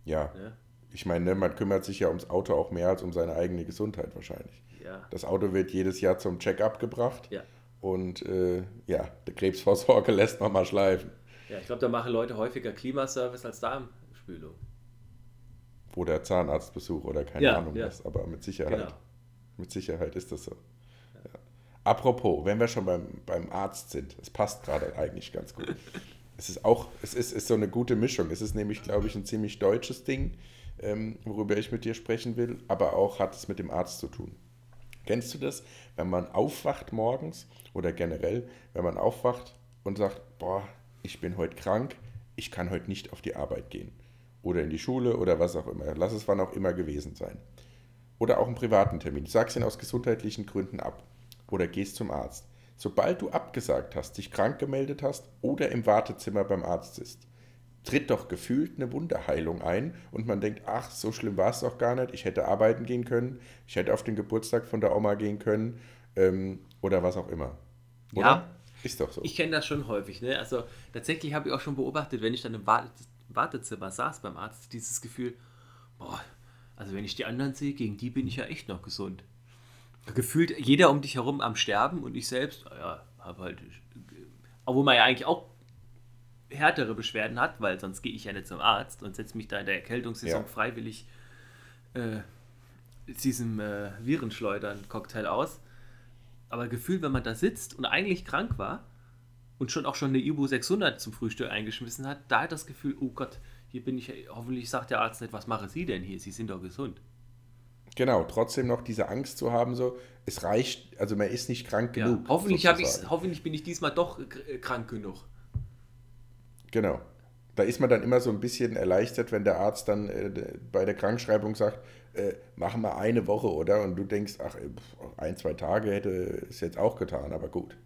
Ja. Ne? Ich meine, ne, man kümmert sich ja ums Auto auch mehr als um seine eigene Gesundheit wahrscheinlich. Ja. Das Auto wird jedes Jahr zum Check-up gebracht. Ja. Und äh, ja, die Krebsvorsorge lässt man mal schleifen. Ja, ich glaube, da machen Leute häufiger Klimaservice als Darmspülung. Oder Zahnarztbesuch oder keine ja, Ahnung ja. was, aber mit Sicherheit. Genau. Mit Sicherheit ist das so. Ja. Apropos, wenn wir schon beim, beim Arzt sind, es passt gerade eigentlich ganz gut. es ist auch, es ist, ist so eine gute Mischung. Es ist nämlich, glaube ich, ein ziemlich deutsches Ding, ähm, worüber ich mit dir sprechen will, aber auch hat es mit dem Arzt zu tun. Kennst du das, wenn man aufwacht morgens oder generell, wenn man aufwacht und sagt, boah, ich bin heute krank, ich kann heute nicht auf die Arbeit gehen oder in die Schule oder was auch immer. Lass es wann auch immer gewesen sein. Oder auch einen privaten Termin. Du sagst ihn aus gesundheitlichen Gründen ab oder gehst zum Arzt. Sobald du abgesagt hast, dich krank gemeldet hast oder im Wartezimmer beim Arzt ist, tritt doch gefühlt eine Wunderheilung ein und man denkt, ach, so schlimm war es doch gar nicht, ich hätte arbeiten gehen können, ich hätte auf den Geburtstag von der Oma gehen können ähm, oder was auch immer. Oder? Ja. Ist doch so. Ich kenne das schon häufig. Ne? Also tatsächlich habe ich auch schon beobachtet, wenn ich dann im Wartezimmer saß beim Arzt, dieses Gefühl, boah, also wenn ich die anderen sehe, gegen die bin ich ja echt noch gesund. Gefühlt jeder um dich herum am Sterben und ich selbst, ja, habe halt, obwohl man ja eigentlich auch härtere Beschwerden hat, weil sonst gehe ich ja nicht zum Arzt und setze mich da in der Erkältungssaison ja. freiwillig äh, diesem äh, Virenschleudern-Cocktail aus. Aber gefühlt, wenn man da sitzt und eigentlich krank war und schon auch schon eine Ibu 600 zum Frühstück eingeschmissen hat, da hat das Gefühl, oh Gott, hier bin ich, hoffentlich sagt der Arzt nicht, was machen Sie denn hier? Sie sind doch gesund. Genau, trotzdem noch diese Angst zu haben, so, es reicht, also man ist nicht krank ja, genug. Hoffentlich, hoffentlich bin ich diesmal doch krank genug. Genau. Da ist man dann immer so ein bisschen erleichtert, wenn der Arzt dann äh, bei der Krankschreibung sagt, äh, machen wir eine Woche, oder? Und du denkst, ach, äh, ein, zwei Tage hätte es jetzt auch getan, aber gut.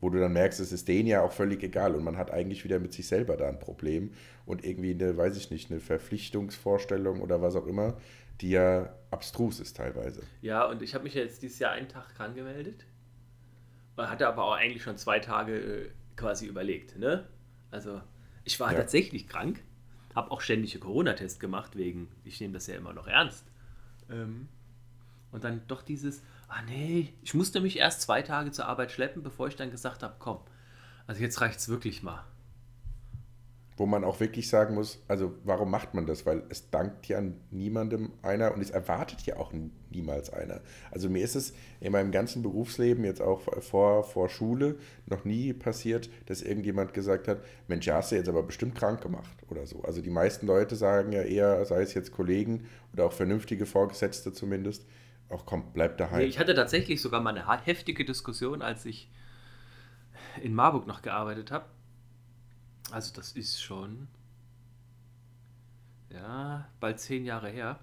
Wo du dann merkst, es ist denen ja auch völlig egal und man hat eigentlich wieder mit sich selber da ein Problem und irgendwie eine, weiß ich nicht, eine Verpflichtungsvorstellung oder was auch immer, die ja abstrus ist teilweise. Ja, und ich habe mich jetzt dieses Jahr einen Tag krank gemeldet. Hatte aber auch eigentlich schon zwei Tage äh, quasi überlegt, ne? Also ich war ja. tatsächlich krank, habe auch ständige Corona-Tests gemacht, wegen, ich nehme das ja immer noch ernst. Ähm, und dann doch dieses, ah nee, ich musste mich erst zwei Tage zur Arbeit schleppen, bevor ich dann gesagt habe, komm, also jetzt reicht es wirklich mal wo man auch wirklich sagen muss, also warum macht man das? Weil es dankt ja niemandem einer und es erwartet ja auch niemals einer. Also mir ist es in meinem ganzen Berufsleben, jetzt auch vor, vor Schule, noch nie passiert, dass irgendjemand gesagt hat, Mensch, hast du jetzt aber bestimmt krank gemacht oder so. Also die meisten Leute sagen ja eher, sei es jetzt Kollegen oder auch vernünftige Vorgesetzte zumindest, auch komm, bleib daheim. Nee, ich hatte tatsächlich sogar mal eine heftige Diskussion, als ich in Marburg noch gearbeitet habe also das ist schon, ja, bald zehn Jahre her.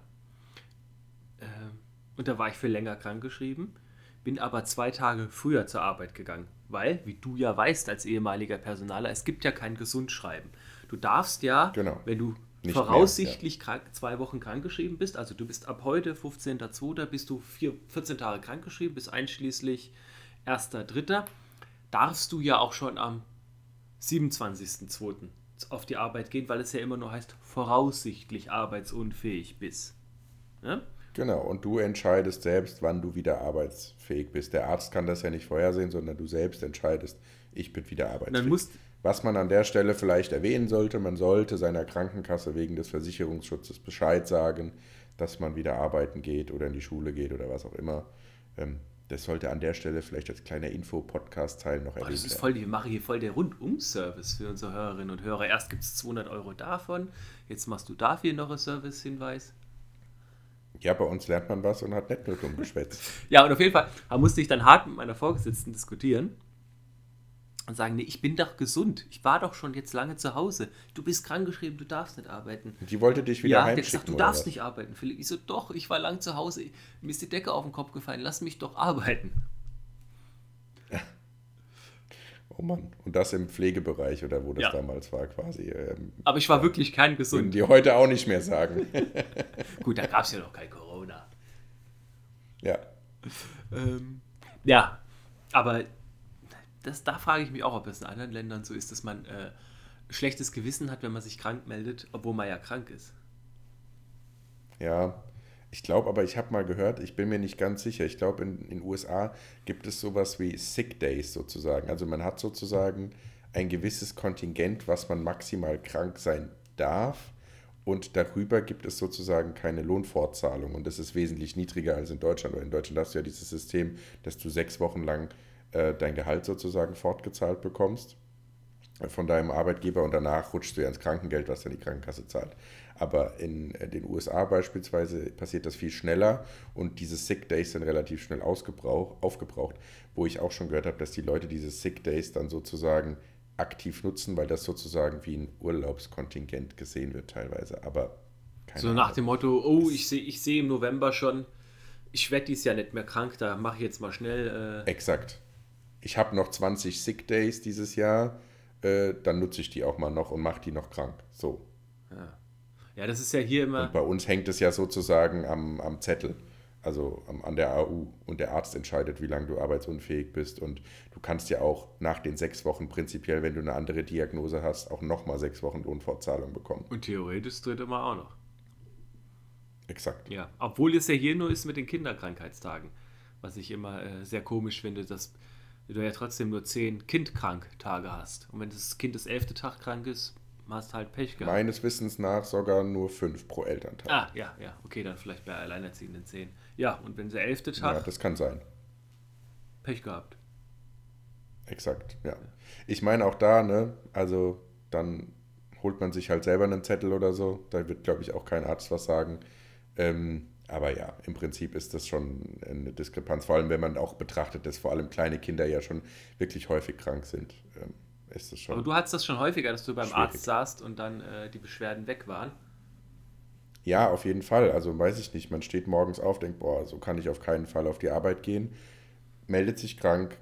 Ähm, und da war ich für länger krankgeschrieben, bin aber zwei Tage früher zur Arbeit gegangen, weil, wie du ja weißt als ehemaliger Personaler, es gibt ja kein Gesundschreiben. Du darfst ja, genau. wenn du Nicht voraussichtlich mehr, ja. krank, zwei Wochen krankgeschrieben bist, also du bist ab heute, 15.02., bist du vier, 14 Tage krankgeschrieben, bis einschließlich 1.03., darfst du ja auch schon am 27.02. auf die Arbeit gehen, weil es ja immer nur heißt, voraussichtlich arbeitsunfähig bis. Ja? Genau, und du entscheidest selbst, wann du wieder arbeitsfähig bist. Der Arzt kann das ja nicht vorhersehen, sondern du selbst entscheidest, ich bin wieder arbeitsfähig. Was man an der Stelle vielleicht erwähnen sollte, man sollte seiner Krankenkasse wegen des Versicherungsschutzes Bescheid sagen, dass man wieder arbeiten geht oder in die Schule geht oder was auch immer. Das sollte an der Stelle vielleicht als kleiner Info-Podcast-Teil noch erwähnt werden. Das ist voll, wir machen hier voll der Rundum-Service für unsere Hörerinnen und Hörer. Erst gibt es 200 Euro davon, jetzt machst du dafür noch einen Service-Hinweis. Ja, bei uns lernt man was und hat nicht nur dumm geschwätzt. ja, und auf jeden Fall musste ich dann hart mit meiner Vorgesetzten diskutieren und sagen, nee, ich bin doch gesund. Ich war doch schon jetzt lange zu Hause. Du bist krankgeschrieben, du darfst nicht arbeiten. Die wollte dich wieder ja, heimschicken. Gesagt, du darfst was? nicht arbeiten, Philipp. Ich so, doch, ich war lang zu Hause. Mir ist die Decke auf den Kopf gefallen. Lass mich doch arbeiten. Ja. Oh Mann. Und das im Pflegebereich oder wo das Ja. damals war quasi. Ähm, Aber ich war wirklich kein würden gesund. die heute auch nicht mehr sagen. Gut, da gab es ja noch kein Corona. ja. Ähm, ja, aber das, da frage ich mich auch, ob es in anderen Ländern so ist, dass man äh, schlechtes Gewissen hat, wenn man sich krank meldet, obwohl man ja krank ist. Ja, ich glaube aber, ich habe mal gehört, ich bin mir nicht ganz sicher. Ich glaube, in den USA gibt es sowas wie Sick Days sozusagen. Also man hat sozusagen ein gewisses Kontingent, was man maximal krank sein darf. Und darüber gibt es sozusagen keine Lohnfortzahlung. Und das ist wesentlich niedriger als in Deutschland. Weil in Deutschland hast du ja dieses System, dass du sechs Wochen lang äh, dein Gehalt sozusagen fortgezahlt bekommst von deinem Arbeitgeber und danach rutschst du ja ins Krankengeld, was dann die Krankenkasse zahlt. Aber in äh, den USA beispielsweise passiert das viel schneller und diese Sick Days sind relativ schnell aufgebraucht, wo ich auch schon gehört habe, dass die Leute diese Sick Days dann sozusagen aktiv nutzen, weil das sozusagen wie ein Urlaubskontingent gesehen wird teilweise. Aber keine So nach Ahnung. dem Motto, oh, ich sehe ich seh im November schon, ich werde dieses Jahr nicht mehr krank, da mache ich jetzt mal schnell. Äh, Exakt. Ich habe noch 20 Sick Days dieses Jahr, äh, dann nutze ich die auch mal noch und mache die noch krank. So. ja, das ist ja hier immer. Und bei uns hängt es ja sozusagen am, am Zettel, also am, an der AU. Und der Arzt entscheidet, wie lange du arbeitsunfähig bist. Und du kannst ja auch nach den sechs Wochen prinzipiell, wenn du eine andere Diagnose hast, auch nochmal sechs Wochen Lohnfortzahlung bekommen. Und theoretisch das dritte Mal auch noch. Exakt. Ja, obwohl es ja hier nur ist mit den Kinderkrankheitstagen. Was ich immer äh, sehr komisch finde, dass du ja trotzdem nur zehn Kindkranktage hast. Und wenn das Kind das elfte Tag krank ist, hast du halt Pech gehabt. Meines Wissens nach sogar nur fünf pro Elterntag. Ah, ja, ja, okay, dann vielleicht bei Alleinerziehenden zehn. Ja, und wenn der elfte ja, Tag, das kann sein. Pech gehabt. Exakt, ja. Ich meine auch da, ne, also dann holt man sich halt selber einen Zettel oder so. Da wird, glaube ich, auch kein Arzt was sagen. Ähm, aber ja, im Prinzip ist das schon eine Diskrepanz. Vor allem, wenn man auch betrachtet, dass vor allem kleine Kinder ja schon wirklich häufig krank sind, ähm, ist das schon. Aber du hattest das schon häufiger, dass du beim Schwierig. Arzt saßt und dann äh, die Beschwerden weg waren. Ja, auf jeden Fall. Also weiß ich nicht, man steht morgens auf, denkt, boah, so kann ich auf keinen Fall auf die Arbeit gehen, meldet sich krank,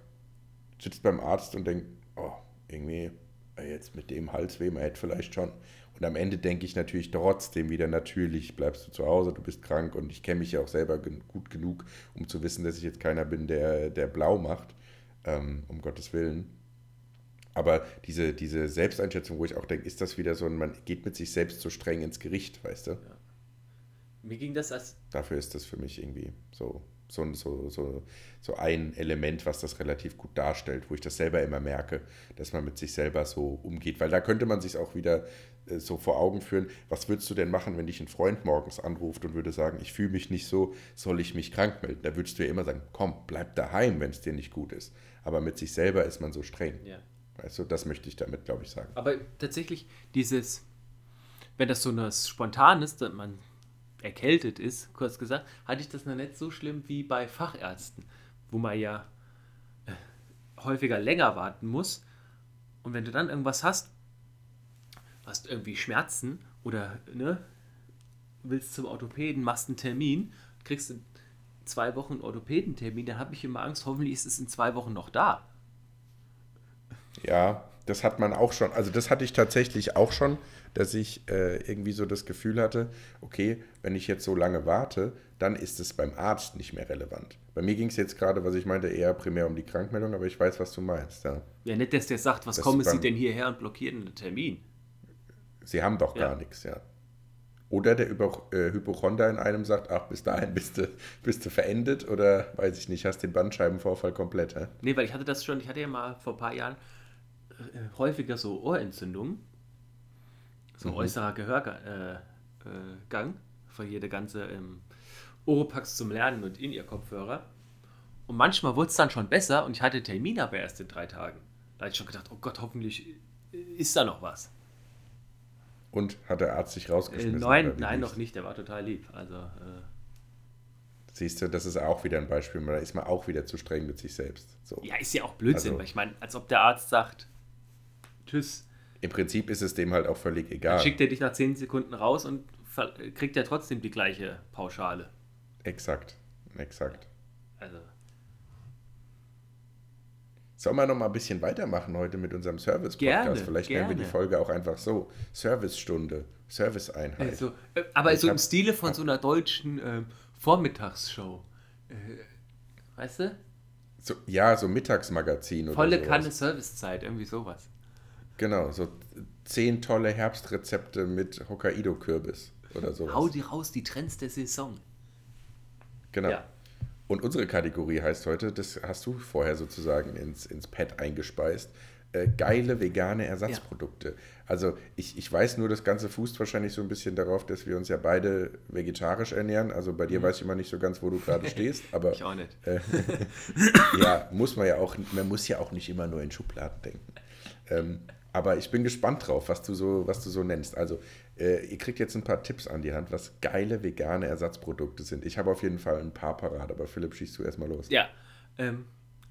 sitzt beim Arzt und denkt, oh, irgendwie jetzt mit dem Halsweh, man hätte vielleicht schon. Und am Ende denke ich natürlich trotzdem wieder, natürlich bleibst du zu Hause, du bist krank und ich kenne mich ja auch selber gut genug, um zu wissen, dass ich jetzt keiner bin, der, der blau macht, ähm, um Gottes Willen. Aber diese, diese Selbsteinschätzung, wo ich auch denke, ist das wieder so, man geht mit sich selbst so streng ins Gericht, weißt du? Mir ging das als dafür ist das für mich irgendwie so, so, so, so, so ein Element, was das relativ gut darstellt, wo ich das selber immer merke, dass man mit sich selber so umgeht. Weil da könnte man sich auch wieder so vor Augen führen, was würdest du denn machen, wenn dich ein Freund morgens anruft und würde sagen, ich fühle mich nicht so, soll ich mich krank melden? Da würdest du ja immer sagen, komm, bleib daheim, wenn es dir nicht gut ist. Aber mit sich selber ist man so streng. ja. Weißt du, das möchte ich damit, glaube ich, sagen. Aber tatsächlich, dieses, wenn das so eine spontan ist, dass man erkältet ist, kurz gesagt, hatte ich das noch nicht so schlimm wie bei Fachärzten, wo man ja äh, häufiger länger warten muss. Und wenn du dann irgendwas hast, hast irgendwie Schmerzen oder ne, willst zum Orthopäden, machst einen Termin, kriegst in zwei Wochen einen Orthopädentermin, dann habe ich immer Angst, hoffentlich ist es in zwei Wochen noch da. Ja, das hat man auch schon. Also das hatte ich tatsächlich auch schon, dass ich äh, irgendwie so das Gefühl hatte, okay, wenn ich jetzt so lange warte, dann ist es beim Arzt nicht mehr relevant. Bei mir ging es jetzt gerade, was ich meinte, eher primär um die Krankmeldung, aber ich weiß, was du meinst. Ja. Ja, nicht, dass der sagt, was Das kommen Sie denn hierher und blockieren einen Termin. Sie haben doch Ja. gar nichts, ja. Oder der Über äh, Hypochonder in einem sagt, ach, bis dahin bist du, bist du verendet oder, weiß ich nicht, hast den Bandscheibenvorfall komplett. Hä? Nee, weil ich hatte das schon, ich hatte ja mal vor ein paar Jahren äh, häufiger so Ohrentzündungen. So Mhm. äußerer Gehörgang, äh, äh, von hier der ganze ähm, Oropax zum Lernen und in ihr Kopfhörer. Und manchmal wurde es dann schon besser und ich hatte Termin aber erst in drei Tagen. Da hatte ich schon gedacht, oh Gott, hoffentlich ist da noch was. Und hat der Arzt sich Äh, rausgeschmissen? nein, oder wie nein, lief's? noch nicht, der war total lieb. Also, äh, Siehst du, das ist auch wieder ein Beispiel, da ist man auch wieder zu streng mit sich selbst. So. ja, ist ja auch Blödsinn, Also- weil ich meine, als ob der Arzt sagt, tschüss, Im Prinzip ist es dem halt auch völlig Dann egal. schickt er dich nach 10 Sekunden raus und kriegt ja trotzdem die gleiche Pauschale. Exakt, exakt. Also, Sollen wir noch mal ein bisschen weitermachen heute mit unserem Service-Podcast? Gerne, Vielleicht nennen wir die gerne. Folge auch einfach so. Servicestunde, Serviceeinheit. Also, äh, aber Ich so im hab- Stile von so einer deutschen ähm, Vormittagsshow. Äh, weißt du? So, ja, so Mittagsmagazin oder Volle. Kanne Servicezeit, irgendwie sowas. Genau, so zehn tolle Herbstrezepte mit Hokkaido-Kürbis oder sowas. Hau die raus, die Trends der Saison. Genau. Ja. Und unsere Kategorie heißt heute, das hast du vorher sozusagen ins, ins Pad eingespeist, äh, geile vegane Ersatzprodukte. Also ich, ich weiß nur, das Ganze fußt wahrscheinlich so ein bisschen darauf, dass wir uns ja beide vegetarisch ernähren. Also bei dir weiß ich immer nicht so ganz, wo du gerade stehst, aber Mhm. Ich auch nicht. ja, muss man ja auch, man muss ja auch nicht immer nur in Schubladen denken. Ähm, aber ich bin gespannt drauf, was du so, was du so nennst. Also, äh, ihr kriegt jetzt ein paar Tipps an die Hand, was geile vegane Ersatzprodukte sind. Ich habe auf jeden Fall ein paar parat, aber Philipp, schießt du erstmal los. Ja, ähm,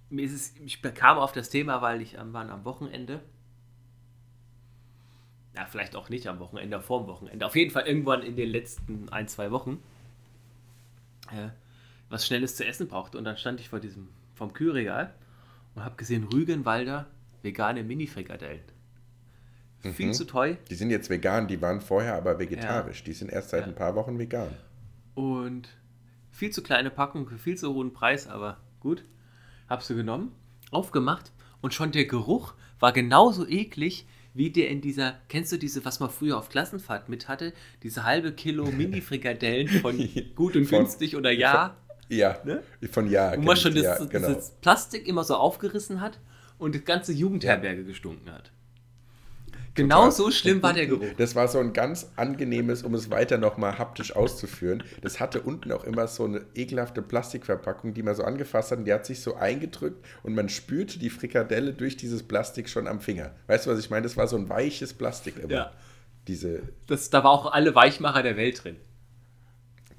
mir ist es, ich kam auf das Thema, weil ich am, waren am Wochenende, ja, vielleicht auch nicht am Wochenende, vor dem Wochenende, auf jeden Fall irgendwann in den letzten ein, zwei Wochen, äh, was Schnelles zu essen brauchte. Und dann stand ich vor diesem, vom Kühlregal und habe gesehen, Rügenwalder vegane Mini-Frikadellen. Viel Mhm. zu teuer Die sind jetzt vegan, die waren vorher aber vegetarisch. Die sind erst seit Ja. ein paar Wochen vegan. Und viel zu kleine Packung für viel zu hohen Preis, aber gut. Hab sie genommen, aufgemacht und schon der Geruch war genauso eklig wie der in dieser, kennst du diese, was man früher auf Klassenfahrt mit hatte? Diese halbe Kilo Mini-Frikadellen von gut und Von- günstig oder ja, Ja, Ne? von ja. wo man ich, schon das, ja, das genau. Plastik immer so aufgerissen hat und die ganze Jugendherberge gestunken hat. Genau so schlimm war der Geruch. Das war so ein ganz angenehmes, um es weiter nochmal haptisch auszuführen. Das hatte unten auch immer so eine ekelhafte Plastikverpackung, die man so angefasst hat und die hat sich so eingedrückt und man spürte die Frikadelle durch dieses Plastik schon am Finger. Weißt du, was ich meine? Das war so ein weiches Plastik immer. Ja. Diese, Das, da war auch alle Weichmacher der Welt drin.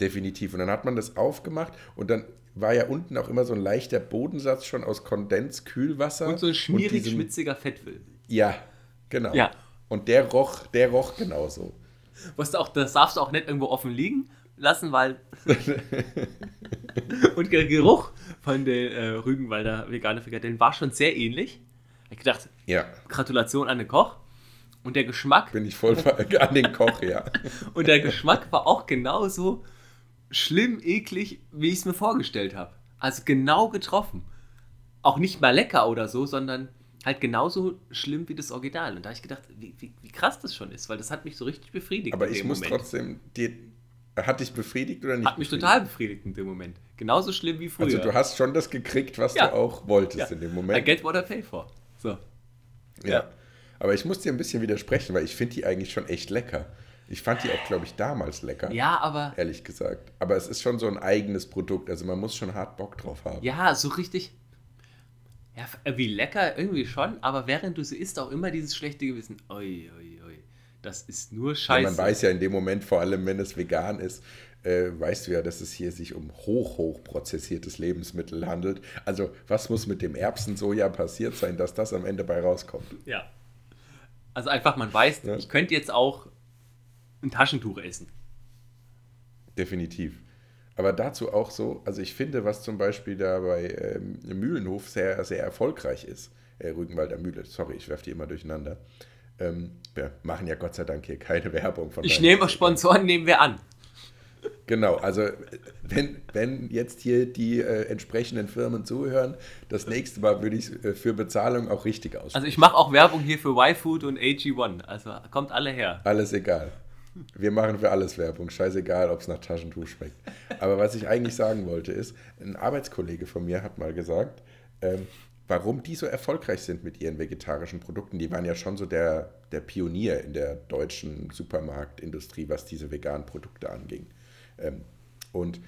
definitiv. Und dann hat man das aufgemacht und dann war ja unten auch immer so ein leichter Bodensatz schon aus Kondenskühlwasser. Und so ein schmierig diesem- schmitziger Fettwill. Ja, genau. Ja. Und der roch, der roch genauso. Was du auch, das darfst du auch nicht irgendwo offen liegen lassen, weil. und der Geruch von den äh, Rügenwalder vegane Frikadellen war schon sehr ähnlich. Ich gedacht, Ja, Gratulation an den Koch. Und der Geschmack, bin ich voll an den Koch, ja. und der Geschmack war auch genauso schlimm, eklig, wie ich es mir vorgestellt habe. Also genau getroffen. Auch nicht mal lecker oder so, sondern halt genauso schlimm wie das Original. Und da habe ich gedacht, wie, wie, wie krass das schon ist, weil das hat mich so richtig befriedigt. Aber ich muss Moment. trotzdem, dir, hat dich befriedigt oder nicht? Hat mich total befriedigt in dem Moment. Genauso schlimm wie früher. Also du hast schon das gekriegt, was Ja. du auch wolltest ja. in dem I Moment. get what I pay for. So. Ja. Aber ich muss dir ein bisschen widersprechen, weil ich finde die eigentlich schon echt lecker. Ich fand die auch, glaube ich, damals lecker. Ja, aber Ehrlich gesagt. Aber es ist schon so ein eigenes Produkt. Also man muss schon hart Bock drauf haben. ja, so richtig. Ja, f- wie lecker irgendwie schon, aber während du sie isst, auch immer dieses schlechte Gewissen. Oi, oi, oi. Das ist nur Scheiße. man weiß ja in dem Moment, vor allem wenn es vegan ist, äh, weißt du ja, dass es hier sich um hoch, hoch prozessiertes Lebensmittel handelt. Also was muss mit dem Erbsensoja passiert sein, dass das am Ende bei rauskommt? Ja. Also einfach, man weiß, Ja. ich könnte jetzt auch ein Taschentuch essen. Definitiv. Aber dazu auch so, also ich finde, was zum Beispiel da bei ähm, Mühlenhof sehr, sehr erfolgreich ist, äh, Rügenwalder Mühle, sorry, ich werfe die immer durcheinander. Ähm, wir machen ja Gott sei Dank hier keine Werbung von Ich nehme Sponsoren, nehmen wir an. Genau, also wenn, wenn jetzt hier die äh, entsprechenden Firmen zuhören, das nächste Mal würde ich äh, für Bezahlung auch richtig aussprechen. Also ich mache auch Werbung hier für YFood und AG1. Also kommt alle her. Alles egal. Wir machen für alles Werbung. Scheißegal, ob es nach Taschentuch schmeckt. Aber was ich eigentlich sagen wollte ist, ein Arbeitskollege von mir hat mal gesagt, ähm, warum die so erfolgreich sind mit ihren vegetarischen Produkten. Die waren ja schon so der, der Pionier in der deutschen Supermarktindustrie, was diese veganen Produkte anging. Ähm, und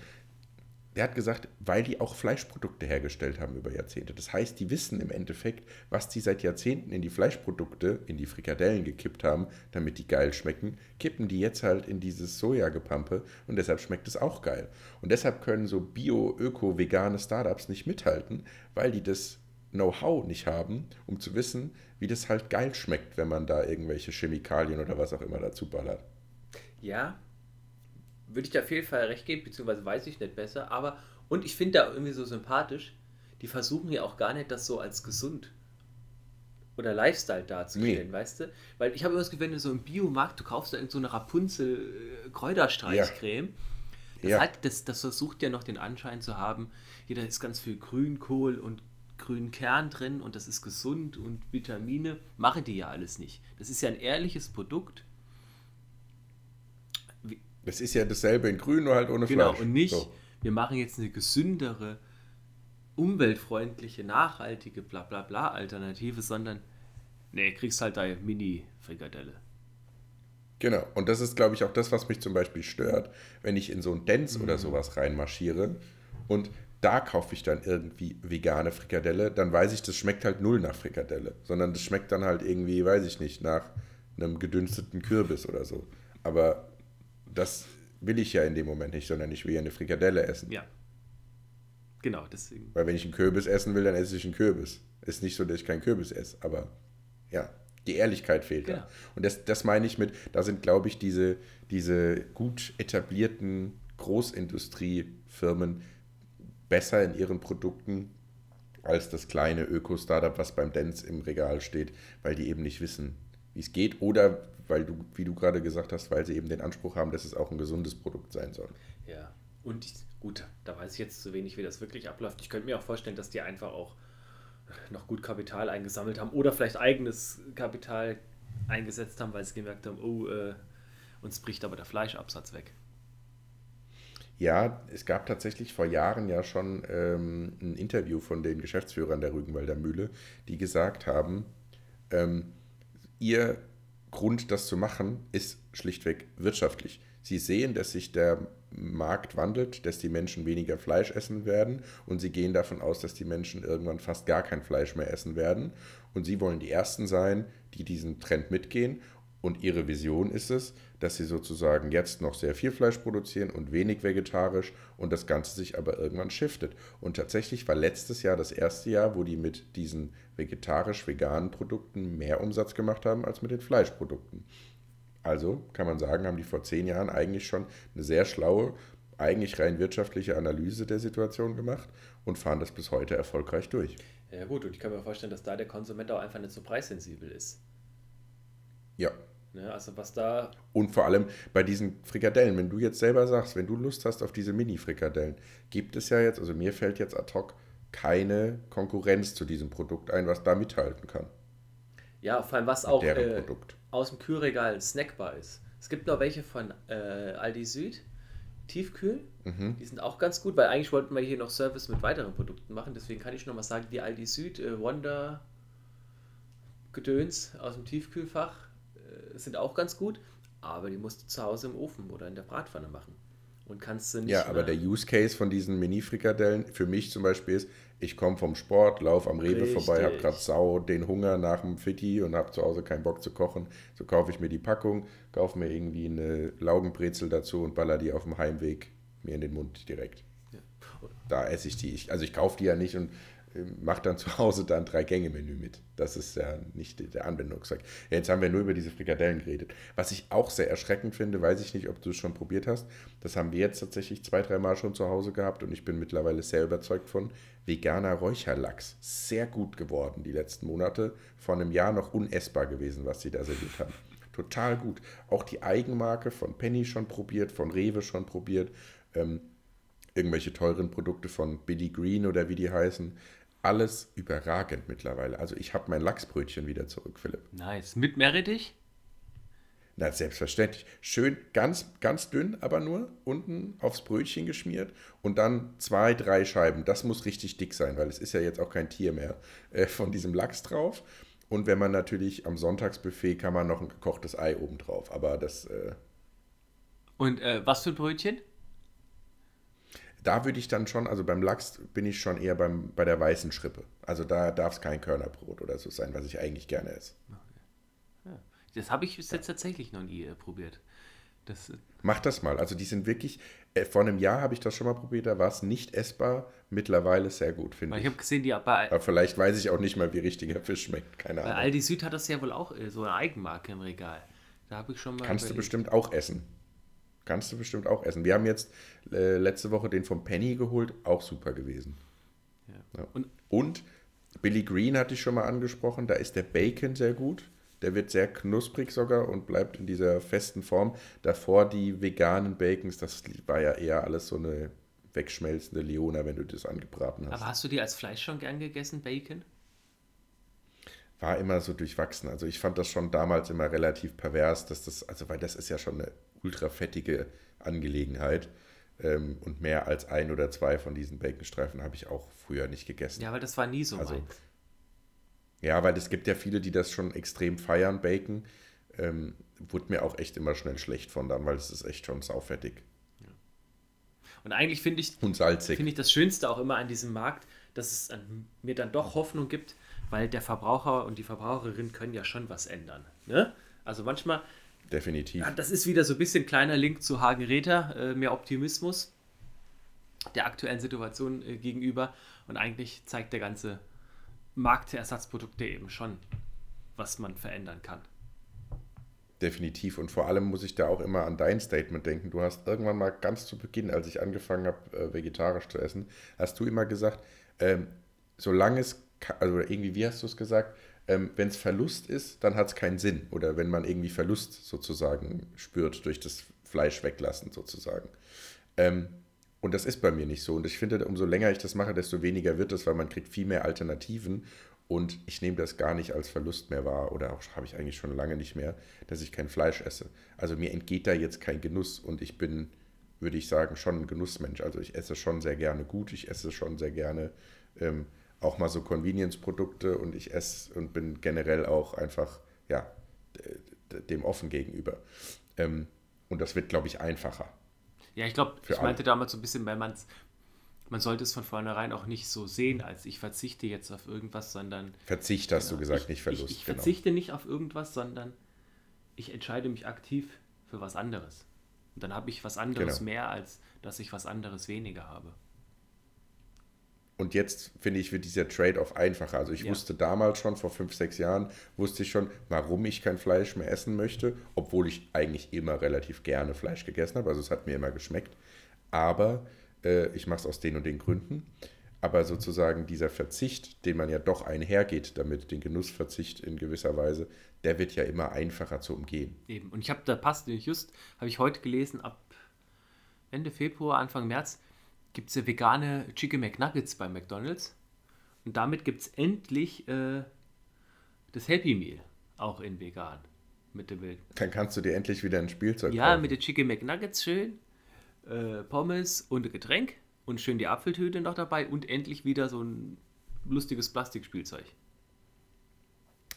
der hat gesagt, weil die auch Fleischprodukte hergestellt haben über Jahrzehnte. Das heißt, die wissen im Endeffekt, was die seit Jahrzehnten in die Fleischprodukte, in die Frikadellen gekippt haben, damit die geil schmecken, kippen die jetzt halt in dieses Sojagepampe und deshalb schmeckt es auch geil. Und deshalb können so bio, öko, vegane Startups nicht mithalten, weil die das Know-how nicht haben, um zu wissen, wie das halt geil schmeckt, wenn man da irgendwelche Chemikalien oder was auch immer dazu ballert. Ja, würde ich dir auf jeden Fall recht geben, beziehungsweise weiß ich nicht besser, aber und ich finde da irgendwie so sympathisch, die versuchen ja auch gar nicht, das so als gesund oder Lifestyle darzustellen, nee. weißt du? Weil ich habe immer das Gefühl, wenn du so im Biomarkt, du kaufst da irgend so eine Rapunzel äh, Kräuterstreichcreme, ja. Das, ja. hat, das, das versucht ja noch den Anschein zu haben, hier da ist ganz viel Grünkohl und grünen Kern drin und das ist gesund und Vitamine. Machen die ja alles nicht. Das ist ja ein ehrliches Produkt. Das ist ja dasselbe in grün, nur halt ohne genau, Fleisch. Genau, und nicht, so. wir machen jetzt eine gesündere, umweltfreundliche, nachhaltige, bla bla bla Alternative, sondern, nee, kriegst halt deine Mini-Frikadelle. Genau, und das ist, glaube ich, auch das, was mich zum Beispiel stört, wenn ich in so ein Dance mhm. oder sowas reinmarschiere und da kaufe ich dann irgendwie vegane Frikadelle, dann weiß ich, das schmeckt halt null nach Frikadelle, sondern das schmeckt dann halt irgendwie, weiß ich nicht, nach einem gedünsteten Kürbis oder so. Aber das will ich ja in dem Moment nicht, sondern ich will ja eine Frikadelle essen. Ja. Genau, deswegen. Weil wenn ich einen Kürbis essen will, dann esse ich einen Kürbis. Ist nicht so, dass ich keinen Kürbis esse, aber ja, die Ehrlichkeit fehlt genau. da. Und das, das meine ich mit, da sind, glaube ich, diese, diese gut etablierten Großindustriefirmen, besser in ihren Produkten als das kleine Öko-Startup, was beim Dance im Regal steht, weil die eben nicht wissen, wie es geht oder weil du, wie du gerade gesagt hast, weil sie eben den Anspruch haben, dass es auch ein gesundes Produkt sein soll. Ja, und ich, gut, da weiß ich jetzt zu wenig, wie das wirklich abläuft. Ich könnte mir auch vorstellen, dass die einfach auch noch gut Kapital eingesammelt haben oder vielleicht eigenes Kapital eingesetzt haben, weil sie gemerkt haben, oh, äh, uns bricht aber der Fleischabsatz weg. Ja, es gab tatsächlich vor Jahren ja schon ähm, ein Interview von den Geschäftsführern der Rügenwalder Mühle, die gesagt haben, ähm, ihr Grund, das zu machen, ist schlichtweg wirtschaftlich. Sie sehen, dass sich der Markt wandelt, dass die Menschen weniger Fleisch essen werden und sie gehen davon aus, dass die Menschen irgendwann fast gar kein Fleisch mehr essen werden. Und sie wollen die Ersten sein, die diesen Trend mitgehen. Und ihre Vision ist es, dass sie sozusagen jetzt noch sehr viel Fleisch produzieren und wenig vegetarisch und das Ganze sich aber irgendwann shiftet. Und tatsächlich war letztes Jahr das erste Jahr, wo die mit diesen vegetarisch-veganen Produkten mehr Umsatz gemacht haben als mit den Fleischprodukten. Also kann man sagen, haben die vor zehn Jahren eigentlich schon eine sehr schlaue, eigentlich rein wirtschaftliche Analyse der Situation gemacht und fahren das bis heute erfolgreich durch. Ja gut, und ich kann mir vorstellen, dass da der Konsument auch einfach nicht so preissensibel ist. Ja, Ne, also was da. Und vor allem bei diesen Frikadellen, wenn du jetzt selber sagst, wenn du Lust hast auf diese Mini-Frikadellen, gibt es ja jetzt, also mir fällt jetzt ad hoc keine Konkurrenz zu diesem Produkt ein, was da mithalten kann. Ja, vor allem was auch äh, aus dem Kühlregal snackbar ist. Es gibt noch welche von äh, Aldi Süd, Tiefkühl. Mhm. Die sind auch ganz gut, weil eigentlich wollten wir hier noch Service mit weiteren Produkten machen. Deswegen kann ich noch mal sagen, die Aldi Süd äh, Wonder Gedöns aus dem Tiefkühlfach sind auch ganz gut, aber die musst du zu Hause im Ofen oder in der Bratpfanne machen. Und kannst du nicht. Ja, aber der Use Case von diesen Mini-Frikadellen für mich zum Beispiel ist, ich komme vom Sport, laufe am Rewe Richtig. vorbei, habe gerade sau den Hunger nach dem Fitti und habe zu Hause keinen Bock zu kochen. So kaufe ich mir die Packung, kaufe mir irgendwie eine Laugenbrezel dazu und baller die auf dem Heimweg mir in den Mund direkt. Ja. Da esse ich die. Ich, also ich kaufe die ja nicht und macht dann zu Hause dann drei Gänge-Menü mit. Das ist ja nicht der Anwendungszweck. Ja, jetzt haben wir nur über diese Frikadellen geredet. Was ich auch sehr erschreckend finde, weiß ich nicht, ob du es schon probiert hast. Das haben wir jetzt tatsächlich zwei, dreimal schon zu Hause gehabt und ich bin mittlerweile sehr überzeugt von veganer Räucherlachs. Sehr gut geworden die letzten Monate. Vor einem Jahr noch unessbar gewesen, was sie da serviert haben. Total gut. Auch die Eigenmarke von Penny schon probiert, von Rewe schon probiert. Ähm, irgendwelche teuren Produkte von Biddy Green oder wie die heißen alles überragend mittlerweile. Also ich habe mein Lachsbrötchen wieder zurück, Philipp. Nice. Mit Meerrettich? Na, selbstverständlich. Schön, ganz, ganz dünn, aber nur unten aufs Brötchen geschmiert und dann zwei, drei Scheiben. Das muss richtig dick sein, weil es ist ja jetzt auch kein Tier mehr äh, von diesem Lachs drauf. Und wenn man natürlich am Sonntagsbuffet kann man noch ein gekochtes Ei oben drauf. Aber das. Äh und äh, was für ein Brötchen? Da würde ich dann schon, also beim Lachs bin ich schon eher beim, bei der weißen Schrippe. Also da darf es kein Körnerbrot oder so sein, was ich eigentlich gerne esse. Okay. Ja. Das habe ich bis jetzt tatsächlich noch nie äh, probiert. Das, äh, Mach das mal. Also die sind wirklich, äh, vor einem Jahr habe ich das schon mal probiert, da war es nicht essbar. Mittlerweile sehr gut, finde ich. Ich habe gesehen, die bei... Aber vielleicht weiß ich auch nicht mal, wie richtiger Fisch schmeckt. Keine Ahnung. Aldi Süd hat das ja wohl auch äh, so eine Eigenmarke im Regal. Da habe ich schon mal... Kannst du bestimmt auch essen. Kannst du bestimmt auch essen. Wir haben jetzt äh, letzte Woche den vom Penny geholt, auch super gewesen. Ja. Ja. Und, und Billy Green hatte ich schon mal angesprochen, da ist der Bacon sehr gut. Der wird sehr knusprig sogar und bleibt in dieser festen Form. Davor die veganen Bacons, das war ja eher alles so eine wegschmelzende Leona, wenn du das angebraten hast. Aber hast du die als Fleisch schon gern gegessen, Bacon? War immer so durchwachsen. Also ich fand das schon damals immer relativ pervers, dass das, also weil das ist ja schon eine ultra fettige Angelegenheit. Ähm, und mehr als ein oder zwei von diesen Baconstreifen habe ich auch früher nicht gegessen. Ja, weil das war nie so also, meins. Ja, weil es gibt ja viele, die das schon extrem feiern, Bacon. Ähm, wurde mir auch echt immer schnell schlecht von dann, weil es ist echt schon saufettig. Ja. Und eigentlich finde ich, und salzig. Find ich das Schönste auch immer an diesem Markt, dass es mir dann doch Hoffnung gibt, weil der Verbraucher und die Verbraucherin können ja schon was ändern. Ne? Also manchmal Definitiv. Ja, das ist wieder so ein bisschen kleiner Link zu Hagen Räther, äh, mehr Optimismus der aktuellen Situation äh, gegenüber. Und eigentlich zeigt der ganze Markt der Ersatzprodukte eben schon, was man verändern kann. Definitiv. Und vor allem muss ich da auch immer an dein Statement denken. Du hast irgendwann mal ganz zu Beginn, als ich angefangen habe, äh, vegetarisch zu essen, hast du immer gesagt, ähm, solange es, also irgendwie, wie hast du es gesagt, ähm, wenn es Verlust ist, dann hat es keinen Sinn. Oder wenn man irgendwie Verlust sozusagen spürt durch das Fleisch weglassen sozusagen. Ähm, und das ist bei mir nicht so. Und ich finde, umso länger ich das mache, desto weniger wird es, weil man kriegt viel mehr Alternativen. Und ich nehme das gar nicht als Verlust mehr wahr oder auch habe ich eigentlich schon lange nicht mehr, dass ich kein Fleisch esse. Also mir entgeht da jetzt kein Genuss und ich bin, würde ich sagen, schon ein Genussmensch. Also ich esse schon sehr gerne gut, ich esse schon sehr gerne ähm, auch mal so Convenience-Produkte und ich esse und bin generell auch einfach, ja, dem offen gegenüber. Ähm, und das wird, glaube ich, einfacher. Ja, ich glaube, ich meinte damals so ein bisschen, weil man man sollte es von vornherein auch nicht so sehen, als ich verzichte jetzt auf irgendwas, sondern. Verzicht hast genau, du gesagt, ich, nicht Verlust. Ich, ich genau. verzichte nicht auf irgendwas, sondern ich entscheide mich aktiv für was anderes. Und dann habe ich was anderes genau. mehr, als dass ich was anderes weniger habe. Und jetzt finde ich, wird dieser Trade-off einfacher. Also ich ja. wusste damals schon, vor fünf, sechs Jahren, wusste ich schon, warum ich kein Fleisch mehr essen möchte, obwohl ich eigentlich immer relativ gerne Fleisch gegessen habe. Also es hat mir immer geschmeckt. Aber äh, ich mache es aus den und den Gründen. Aber sozusagen dieser Verzicht, den man ja doch einhergeht, damit den Genussverzicht in gewisser Weise, der wird ja immer einfacher zu umgehen. Eben. Und ich habe da passt just, habe ich heute gelesen, ab Ende Februar, Anfang März gibt es ja vegane Chicken McNuggets bei McDonald's. Und damit gibt es endlich äh, das Happy Meal, auch in vegan. Mit dem Bild. Dann kannst du dir endlich wieder ein Spielzeug Ja, kaufen. mit den Chicken McNuggets schön. Äh, Pommes und Getränk. Und schön die Apfeltüte noch dabei. Und endlich wieder so ein lustiges Plastikspielzeug.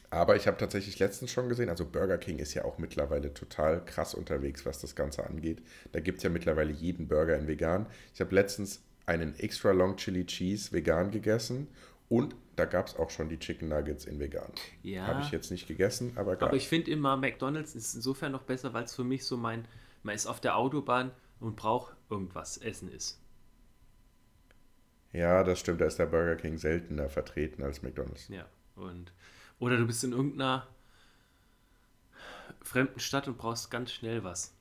Aber ich habe tatsächlich letztens schon gesehen, also Burger King ist ja auch mittlerweile total krass unterwegs, was das Ganze angeht. Da gibt es ja mittlerweile jeden Burger in vegan. Ich habe letztens einen Extra Long Chili Cheese vegan gegessen und da gab es auch schon die Chicken Nuggets in vegan. Ja. Habe ich jetzt nicht gegessen, aber geil. Aber ich finde immer, McDonalds ist insofern noch besser, weil es für mich so mein, man ist auf der Autobahn und braucht irgendwas, Essen ist. Ja, das stimmt, da ist der Burger King seltener vertreten als McDonalds. Ja, und oder du bist in irgendeiner fremden Stadt und brauchst ganz schnell was.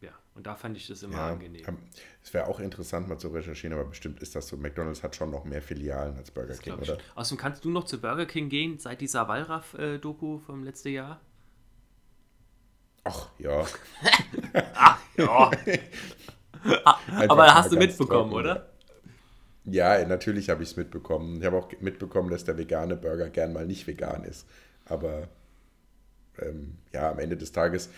Ja, und da fand ich das immer ja, angenehm. Ähm, es wäre auch interessant mal zu recherchieren, aber bestimmt ist das so. McDonalds hat schon noch mehr Filialen als Burger das King, oder? Außerdem kannst du noch zu Burger King gehen seit dieser Wallraff-Doku vom letzten Jahr? Ach, ja. Ach, ja. aber hast du mitbekommen, trocken, oder? Ja, natürlich habe ich es mitbekommen. Ich habe auch mitbekommen, dass der vegane Burger gern mal nicht vegan ist. Aber ähm, ja, am Ende des Tages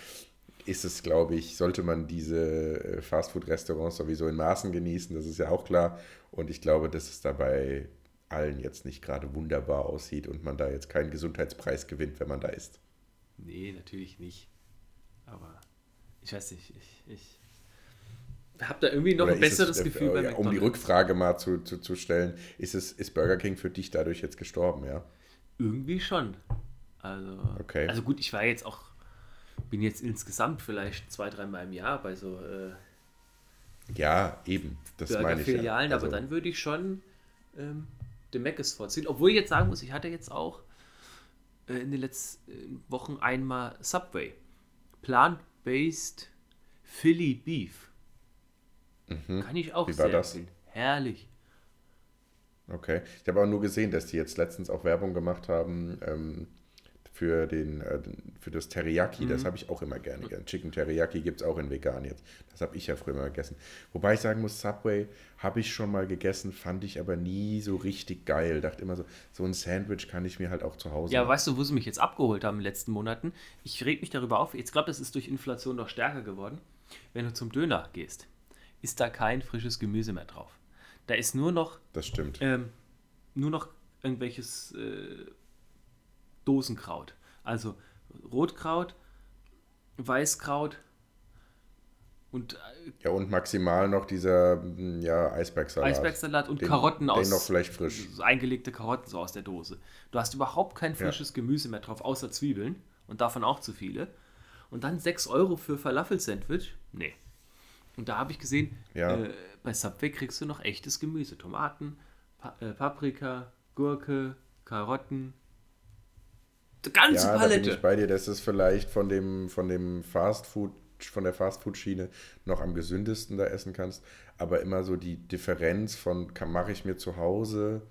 ist es, glaube ich, sollte man diese äh, Fastfood-Restaurants sowieso in Maßen genießen, das ist ja auch klar. Und ich glaube, dass es dabei allen jetzt nicht gerade wunderbar aussieht und man da jetzt keinen Gesundheitspreis gewinnt, wenn man da isst. Nee, natürlich nicht. Aber ich weiß nicht, ich, ich habe da irgendwie noch Oder ein besseres es, äh, Gefühl äh, bei McDonald's. Um die Rückfrage mal zu, zu, zu stellen, ist, es, ist Burger King für dich dadurch jetzt gestorben, ja? Irgendwie schon. Also, okay. also gut, ich war jetzt auch, bin jetzt insgesamt vielleicht zwei, dreimal im Jahr bei so äh, Ja, eben, das meine ich. Filialen, ja. also, aber dann würde ich schon ähm, den Mc's vorziehen. Obwohl ich jetzt sagen muss, ich hatte jetzt auch äh, in den letzten Wochen einmal Subway. Plant-based Philly Beef. Mhm. Kann ich auch Wie sehr empfehlen. Herrlich. Okay. Ich habe auch nur gesehen, dass die jetzt letztens auch Werbung gemacht haben ähm, für, den, äh, für das Teriyaki. Mhm. Das habe ich auch immer gerne gegessen. Chicken Teriyaki gibt es auch in vegan jetzt. Das habe ich ja früher mal gegessen. Wobei ich sagen muss, Subway habe ich schon mal gegessen, fand ich aber nie so richtig geil. Dachte immer so, so ein Sandwich kann ich mir halt auch zu Hause Ja, machen. weißt du, wo sie mich jetzt abgeholt haben in den letzten Monaten? Ich reg mich darüber auf. Jetzt glaube, das ist durch Inflation noch stärker geworden. Wenn du zum Döner gehst, ist da kein frisches Gemüse mehr drauf. Da ist nur noch. Das stimmt. Ähm, nur noch irgendwelches äh, Dosenkraut. Also Rotkraut, Weißkraut und. Äh, ja, und maximal noch dieser hm, ja, Eisbergsalat. Eisbergsalat und den, Karotten den aus. Den noch vielleicht frisch. Eingelegte Karotten so aus der Dose. Du hast überhaupt kein frisches ja. Gemüse mehr drauf, außer Zwiebeln. Und davon auch zu viele. Und dann 6 Euro für Falafel-Sandwich? Nee. Und da habe ich gesehen, ja. äh, bei Subway kriegst du noch echtes Gemüse. Tomaten, pa äh, Paprika, Gurke, Karotten. Die ganze ja, Palette. Da bin ich bei dir, das ist vielleicht von dem, von dem Fast Food, von der Fastfood-Schiene noch am gesündesten da essen kannst. Aber immer so die Differenz von, mache ich mir zu Hause,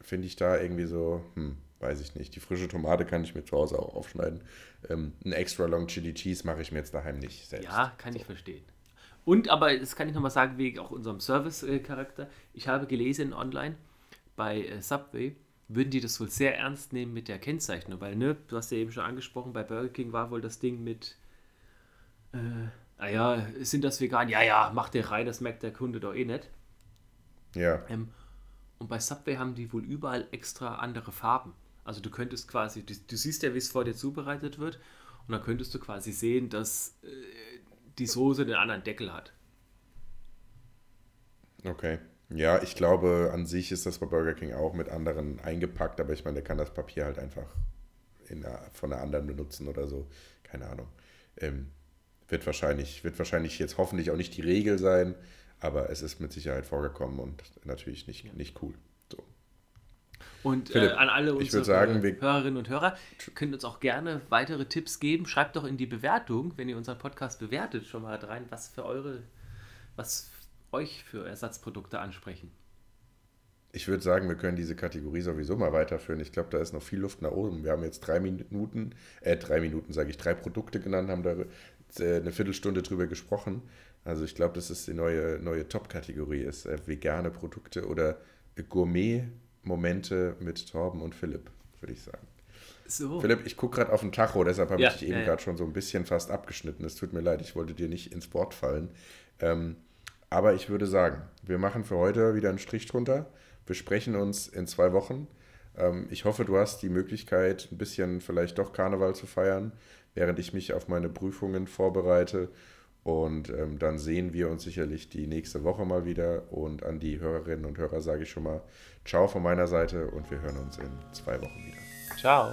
finde ich da irgendwie so, hm, weiß ich nicht. Die frische Tomate kann ich mir zu Hause auch aufschneiden. Ähm, ein extra Long Chili Cheese mache ich mir jetzt daheim nicht selbst. Ja, kann so. ich verstehen. Und aber, das kann ich nochmal sagen, wegen auch unserem Service-Charakter. Ich habe gelesen online bei äh, Subway, würden die das wohl sehr ernst nehmen mit der Kennzeichnung, weil, ne, du hast ja eben schon angesprochen, bei Burger King war wohl das Ding mit, äh, naja, sind das vegan? Ja, ja, mach dir rein, das merkt der Kunde doch eh nicht. Ja. Ähm, und bei Subway haben die wohl überall extra andere Farben. Also du könntest quasi, du, du siehst ja, wie es vor dir zubereitet wird, und dann könntest du quasi sehen, dass äh, die Soße den anderen Deckel hat. Okay. Ja, ich glaube, an sich ist das bei Burger King auch mit anderen eingepackt, aber ich meine, der kann das Papier halt einfach in einer, von einer anderen benutzen oder so. Keine Ahnung. Ähm, wird, wahrscheinlich, wird wahrscheinlich jetzt hoffentlich auch nicht die Regel sein, aber es ist mit Sicherheit vorgekommen und natürlich nicht, ja. nicht cool. Und äh, Philipp, äh, an alle unsere sagen, Hörerinnen und Hörer, könnt uns auch gerne weitere Tipps geben. Schreibt doch in die Bewertung, wenn ihr unseren Podcast bewertet, schon mal rein, was für eure, was euch für Ersatzprodukte ansprechen. Ich würde sagen, wir können diese Kategorie sowieso mal weiterführen. Ich glaube, da ist noch viel Luft nach oben. Wir haben jetzt drei Minuten, äh, drei Minuten sage ich, drei Produkte genannt, haben da äh, eine Viertelstunde drüber gesprochen. Also ich glaube, das ist die neue, neue Top-Kategorie, ist äh, vegane Produkte oder Gourmet Momente mit Torben und Philipp, würde ich sagen. So. Philipp, ich gucke gerade auf den Tacho, deshalb habe ja, ich dich eben ja, gerade schon so ein bisschen fast abgeschnitten. Es tut mir leid, ich wollte dir nicht ins Wort fallen. Ähm, aber ich würde sagen, wir machen für heute wieder einen Strich drunter. Wir sprechen uns in zwei Wochen. Ähm, ich hoffe, du hast die Möglichkeit, ein bisschen vielleicht doch Karneval zu feiern, während ich mich auf meine Prüfungen vorbereite. Und ähm, dann sehen wir uns sicherlich die nächste Woche mal wieder. Und an die Hörerinnen und Hörer sage ich schon mal Ciao von meiner Seite und wir hören uns in zwei Wochen wieder. Ciao.